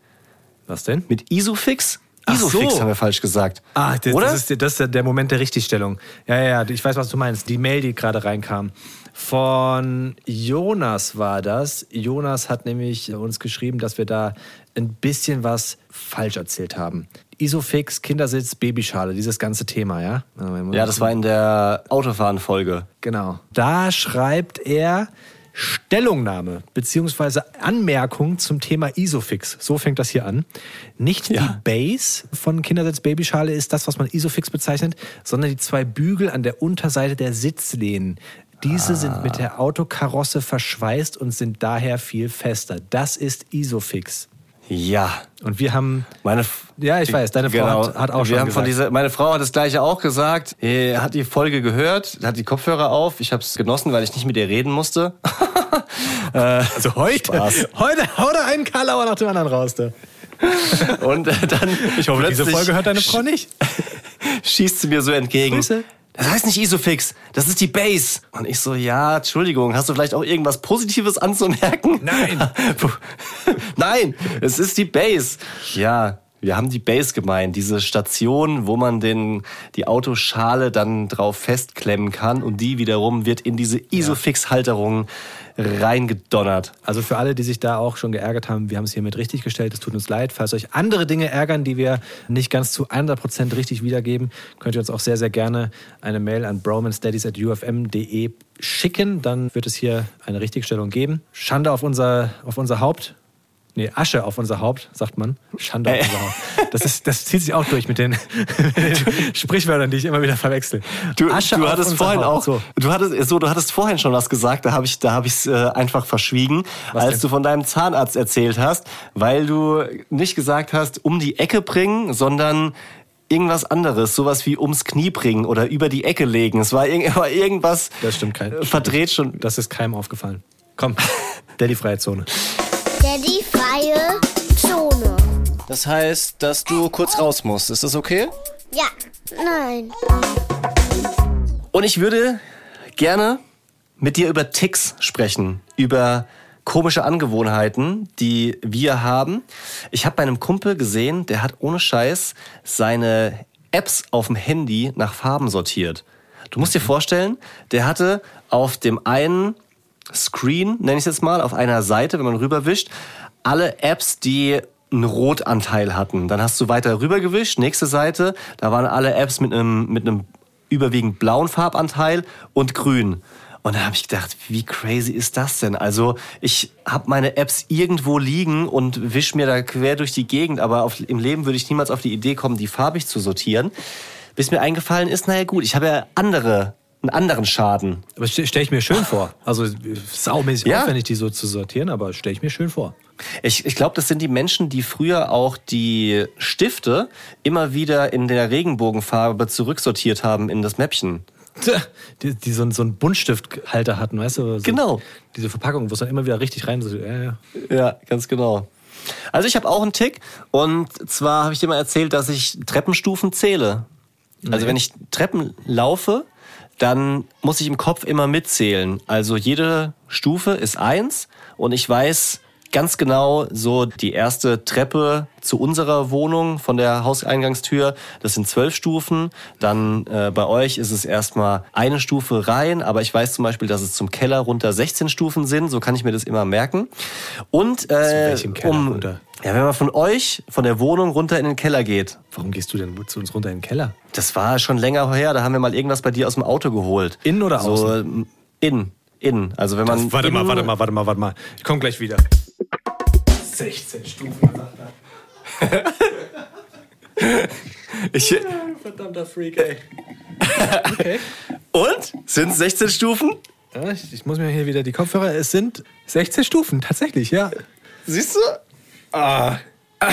Was denn? Mit Isofix? Ach Isofix so. haben wir falsch gesagt. Ah, das, Oder? das, ist, das ist der Moment der Richtigstellung. Ja, ja, ja, ich weiß, was du meinst. Die Mail, die gerade reinkam. Von Jonas war das. Jonas hat nämlich uns geschrieben, dass wir da ein bisschen was falsch erzählt haben. Isofix, Kindersitz, Babyschale, dieses ganze Thema, ja? ja, das war in der Autofahren-Folge. Genau. Da schreibt er Stellungnahme beziehungsweise Anmerkung zum Thema Isofix. So fängt das hier an. Nicht Ja. die Base von Kindersitz Babyschale ist das, was man Isofix bezeichnet, sondern die zwei Bügel an der Unterseite der Sitzlehnen. Diese sind mit der Autokarosse verschweißt und sind daher viel fester. Das ist Isofix. Ja. Und wir haben Meine, F- Ja, ich weiß, deine Frau hat- hat auch wir schon haben von gesagt. dieser, Meine Frau hat das gleiche auch gesagt. Er hat die Folge gehört, hat die Kopfhörer auf. Ich habe es genossen, weil ich nicht mit ihr reden musste. also heute, Spaß. heute haut er einen Karlauer nach dem anderen raus. Du. Und äh, dann Ich hoffe, diese Folge hört deine Frau nicht. schießt sie mir so entgegen. Grüße. Das heißt nicht Isofix, das ist die Base. Und ich so, ja, Entschuldigung, hast du vielleicht auch irgendwas Positives anzumerken? Nein. Nein, es ist die Base. Ja, wir haben die Base gemeint, diese Station, wo man den, die Autoschale dann drauf festklemmen kann und die wiederum wird in diese Isofix-Halterung reingedonnert. Also für alle, die sich da auch schon geärgert haben, wir haben es hiermit richtig gestellt. Es tut uns leid. Falls euch andere Dinge ärgern, die wir nicht ganz zu 100% richtig wiedergeben, könnt ihr uns auch sehr, sehr gerne eine Mail an bromanstudies.ufm.de schicken. Dann wird es hier eine Richtigstellung geben. Schande auf unser, auf unser Haupt. Nee, Asche auf unser Haupt, sagt man. Schande auf Äh. unser Haupt. Das, ist, das zieht sich auch durch mit den, mit den Sprichwörtern, die ich immer wieder verwechsel. Du, Asche du auf hattest unser vorhin Haupt. auch, So. du hattest, so, du hattest vorhin schon was gesagt, da habe ich, da habe ich es äh, einfach verschwiegen, Was als denn? du von deinem Zahnarzt erzählt hast, weil du nicht gesagt hast, um die Ecke bringen, sondern irgendwas anderes, sowas wie ums Knie bringen oder über die Ecke legen. Es war, irg war irgendwas Das stimmt kein. verdreht schon. Das ist keinem aufgefallen. Komm, Daddy freie Zone. Daddy freie Zone. Das heißt, dass du kurz raus musst. Ist das okay? Ja, nein. Und ich würde gerne mit dir über Ticks sprechen, über komische Angewohnheiten, die wir haben. Ich habe bei einem Kumpel gesehen, der hat ohne Scheiß seine Apps auf dem Handy nach Farben sortiert. Du musst dir vorstellen, der hatte auf dem einen Screen, nenne ich es jetzt mal, auf einer Seite, wenn man rüberwischt, alle Apps, die einen Rotanteil hatten. Dann hast du weiter rübergewischt, nächste Seite, da waren alle Apps mit einem, mit einem überwiegend blauen Farbanteil und grün. Und da habe ich gedacht, wie crazy ist das denn? Also ich habe meine Apps irgendwo liegen und wisch mir da quer durch die Gegend, aber auf, im Leben würde ich niemals auf die Idee kommen, die farbig zu sortieren. Bis mir eingefallen ist, naja gut, ich habe ja andere, einen anderen Schaden. Aber stelle stell ich mir schön vor. Also saumäßig Ja. aufwendig, die so zu sortieren, aber stelle ich mir schön vor. Ich, ich glaube, das sind die Menschen, die früher auch die Stifte immer wieder in der Regenbogenfarbe zurücksortiert haben in das Mäppchen. Die, die so, einen- so einen Buntstifthalter hatten, weißt du? So Genau. Diese Verpackung, wo es dann immer wieder richtig rein so, ja, ja. Ja, ganz genau. Also ich habe auch einen Tick und zwar habe ich dir mal erzählt, dass ich Treppenstufen zähle. Also wenn ich Treppen laufe, dann muss ich im Kopf immer mitzählen. Also jede Stufe ist eins und ich weiß ganz genau so die erste Treppe zu unserer Wohnung von der Hauseingangstür. Das sind zwölf Stufen. Dann äh, bei euch ist es erstmal eine Stufe rein, aber ich weiß zum Beispiel, dass es zum Keller runter 16 Stufen sind. So kann ich mir das immer merken. Und äh, welchem Keller um, runter? ja, wenn man von euch, von der Wohnung runter in den Keller geht, Warum gehst du denn zu uns runter in den Keller? das war schon länger her, da haben wir mal irgendwas bei dir aus dem Auto geholt. Innen oder so, außen? Innen. Innen. Also wenn man. warte mal, warte mal, warte mal, warte mal. Ich komme gleich wieder. 16 Stufen, sagt er. Ich, Verdammter Freak, ey. Okay. Und? Sind es 16 Stufen? Ja, ich, ich muss mir hier wieder die Kopfhörer. Es sind 16 Stufen, tatsächlich, ja. Siehst du? Ah.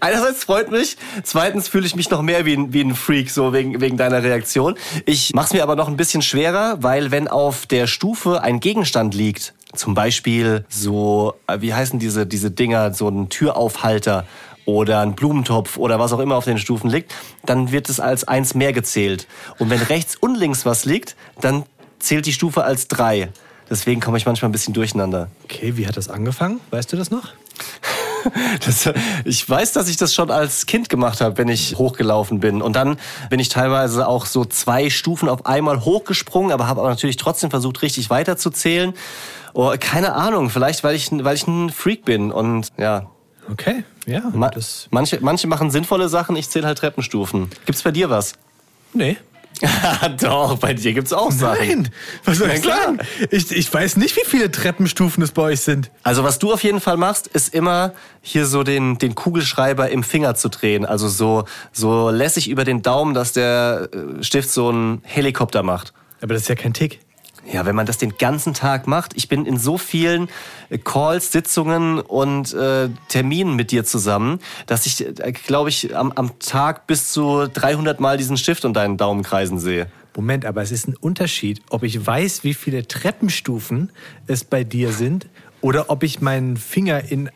Einerseits freut mich, zweitens fühle ich mich noch mehr wie ein, wie ein Freak, so wegen, wegen deiner Reaktion. Ich mache es mir aber noch ein bisschen schwerer, weil wenn auf der Stufe ein Gegenstand liegt, zum Beispiel so, äh, wie heißen diese, diese Dinger, so ein Türaufhalter oder ein Blumentopf oder was auch immer auf den Stufen liegt, dann wird es als eins mehr gezählt. Und wenn rechts und links was liegt, dann zählt die Stufe als drei. Deswegen komme ich manchmal ein bisschen durcheinander. Okay, wie hat das angefangen? Weißt du das noch? Das, ich weiß, dass ich das schon als Kind gemacht habe, wenn ich hochgelaufen bin. Und dann bin ich teilweise auch so zwei Stufen auf einmal hochgesprungen, aber habe aber natürlich trotzdem versucht, richtig weiterzuzählen. Oh, keine Ahnung, vielleicht weil ich, weil ich ein Freak bin. Und ja, Okay, ja. ma manche, manche machen sinnvolle Sachen, ich zähle halt Treppenstufen. Gibt's bei dir was? nee. Doch, bei dir gibt's auch Sachen. Nein, was soll ich sagen? Ich, ich weiß nicht, wie viele Treppenstufen es bei euch sind. Also was du auf jeden Fall machst, ist immer hier so den, den Kugelschreiber im Finger zu drehen. Also so, so lässig über den Daumen, dass der äh, Stift so einen Helikopter macht. Aber das ist ja kein Tick. Ja, wenn man das den ganzen Tag macht. Ich bin in so vielen äh, Calls, Sitzungen und äh, Terminen mit dir zusammen, dass ich, äh, glaube ich, am, am Tag bis zu 300 Mal diesen Stift und deinen Daumen kreisen sehe. Moment, aber es ist ein Unterschied, ob ich weiß, wie viele Treppenstufen es bei dir sind oder ob ich meinen Finger in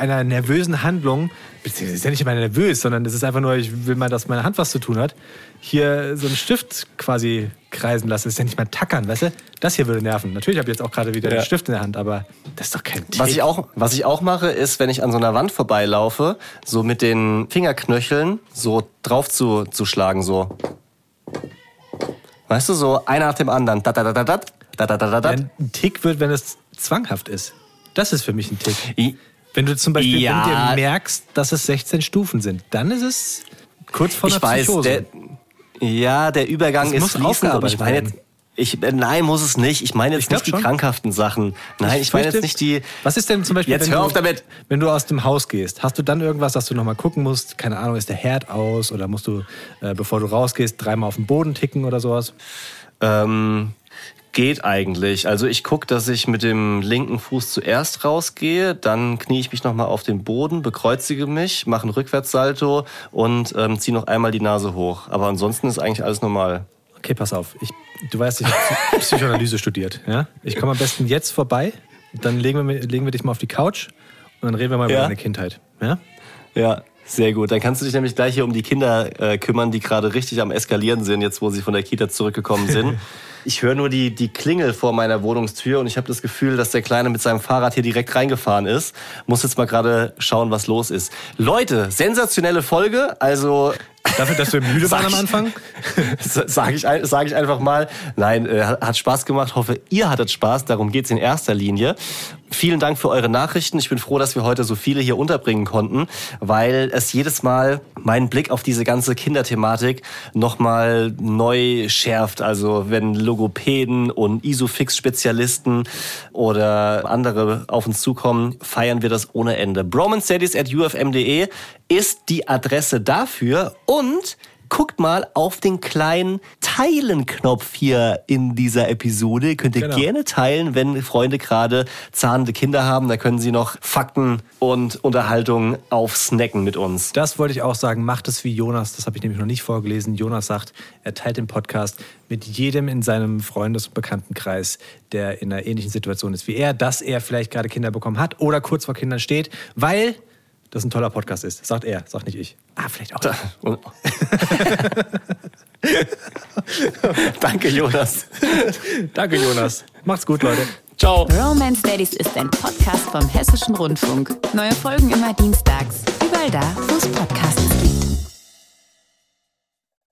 einer nervösen Handlung, beziehungsweise ist ja nicht immer nervös, sondern es ist einfach nur, ich will mal, dass meine Hand was zu tun hat, hier so einen Stift quasi kreisen lassen. Das ist ja nicht mal tackern, weißt du? Das hier würde nerven. Natürlich habe ich jetzt auch gerade wieder ja. den Stift in der Hand, aber das ist doch kein Tick. Was ich, auch, was ich auch mache, ist, wenn ich an so einer Wand vorbeilaufe, so mit den Fingerknöcheln so drauf zu, zu schlagen, so. Weißt du, so einer nach dem anderen. Da, da, da, da, da, da, da, da, Ein Tick wird, wenn es zwanghaft ist. Das ist für mich ein Tick. Wenn du zum Beispiel Ja. merkst, dass es 16 Stufen sind, dann ist es kurz vor Ich einer weiß, Psychose. der, ja, der Übergang Das ist fließend, aber ich meine jetzt, ich, äh, nein, muss es nicht. Ich meine jetzt Ich nicht die schon. krankhaften Sachen. Nein, ich, meine jetzt nicht die. Was ist denn zum Beispiel, Jetzt wenn, hör du, auf damit. wenn du aus dem Haus gehst? Hast du dann irgendwas, dass du nochmal gucken musst? Keine Ahnung, ist der Herd aus oder musst du, äh, bevor du rausgehst, dreimal auf den Boden ticken oder sowas? Ähm, geht eigentlich. Also ich gucke, dass ich mit dem linken Fuß zuerst rausgehe, dann knie ich mich nochmal auf den Boden, bekreuzige mich, mache einen Rückwärtssalto und ähm, ziehe noch einmal die Nase hoch. Aber ansonsten ist eigentlich alles normal. Okay, pass auf. Ich, du weißt, ich habe Psychoanalyse studiert. Ja? Ich komme am besten jetzt vorbei, dann legen wir, legen wir dich mal auf die Couch und dann reden wir mal über Ja. deine Kindheit. Ja? Ja, sehr gut. Dann kannst du dich nämlich gleich hier um die Kinder äh, kümmern, die gerade richtig am Eskalieren sind, jetzt wo sie von der Kita zurückgekommen sind. Ich höre nur die, die Klingel vor meiner Wohnungstür und ich habe das Gefühl, dass der Kleine mit seinem Fahrrad hier direkt reingefahren ist. Muss jetzt mal gerade schauen, was los ist. Leute, sensationelle Folge. Also Dafür, dass wir müde waren am Anfang? sage ich, sag ich einfach mal. Nein, äh, hat hat Spaß gemacht. Hoffe, ihr hattet Spaß. Darum geht's in erster Linie. Vielen Dank für eure Nachrichten. Ich bin froh, dass wir heute so viele hier unterbringen konnten, weil es jedes Mal meinen Blick auf diese ganze Kinderthematik nochmal neu schärft. Also wenn Logopäden und Isofix-Spezialisten oder andere auf uns zukommen, feiern wir das ohne Ende. bromanstudies at ufm.de ist die Adresse dafür und guckt mal auf den kleinen Teilen-Knopf hier in dieser Episode. Könnt ihr Genau. gerne teilen, wenn Freunde gerade zahnende Kinder haben. Da können sie noch Fakten und Unterhaltung aufsnacken mit uns. Das wollte ich auch sagen. Macht es wie Jonas. Das habe ich nämlich noch nicht vorgelesen. Jonas sagt, er teilt den Podcast mit jedem in seinem Freundes- und Bekanntenkreis, der in einer ähnlichen Situation ist wie er, dass er vielleicht gerade Kinder bekommen hat oder kurz vor Kindern steht, weil das ein toller Podcast ist. Sagt er, sagt nicht ich. Ah, vielleicht auch. Und Danke, Jonas. Danke, Jonas. Macht's gut, Leute. Ciao. Romance Daddies ist ein Podcast vom Hessischen Rundfunk. Neue Folgen immer dienstags. Überall da, wo es Podcasts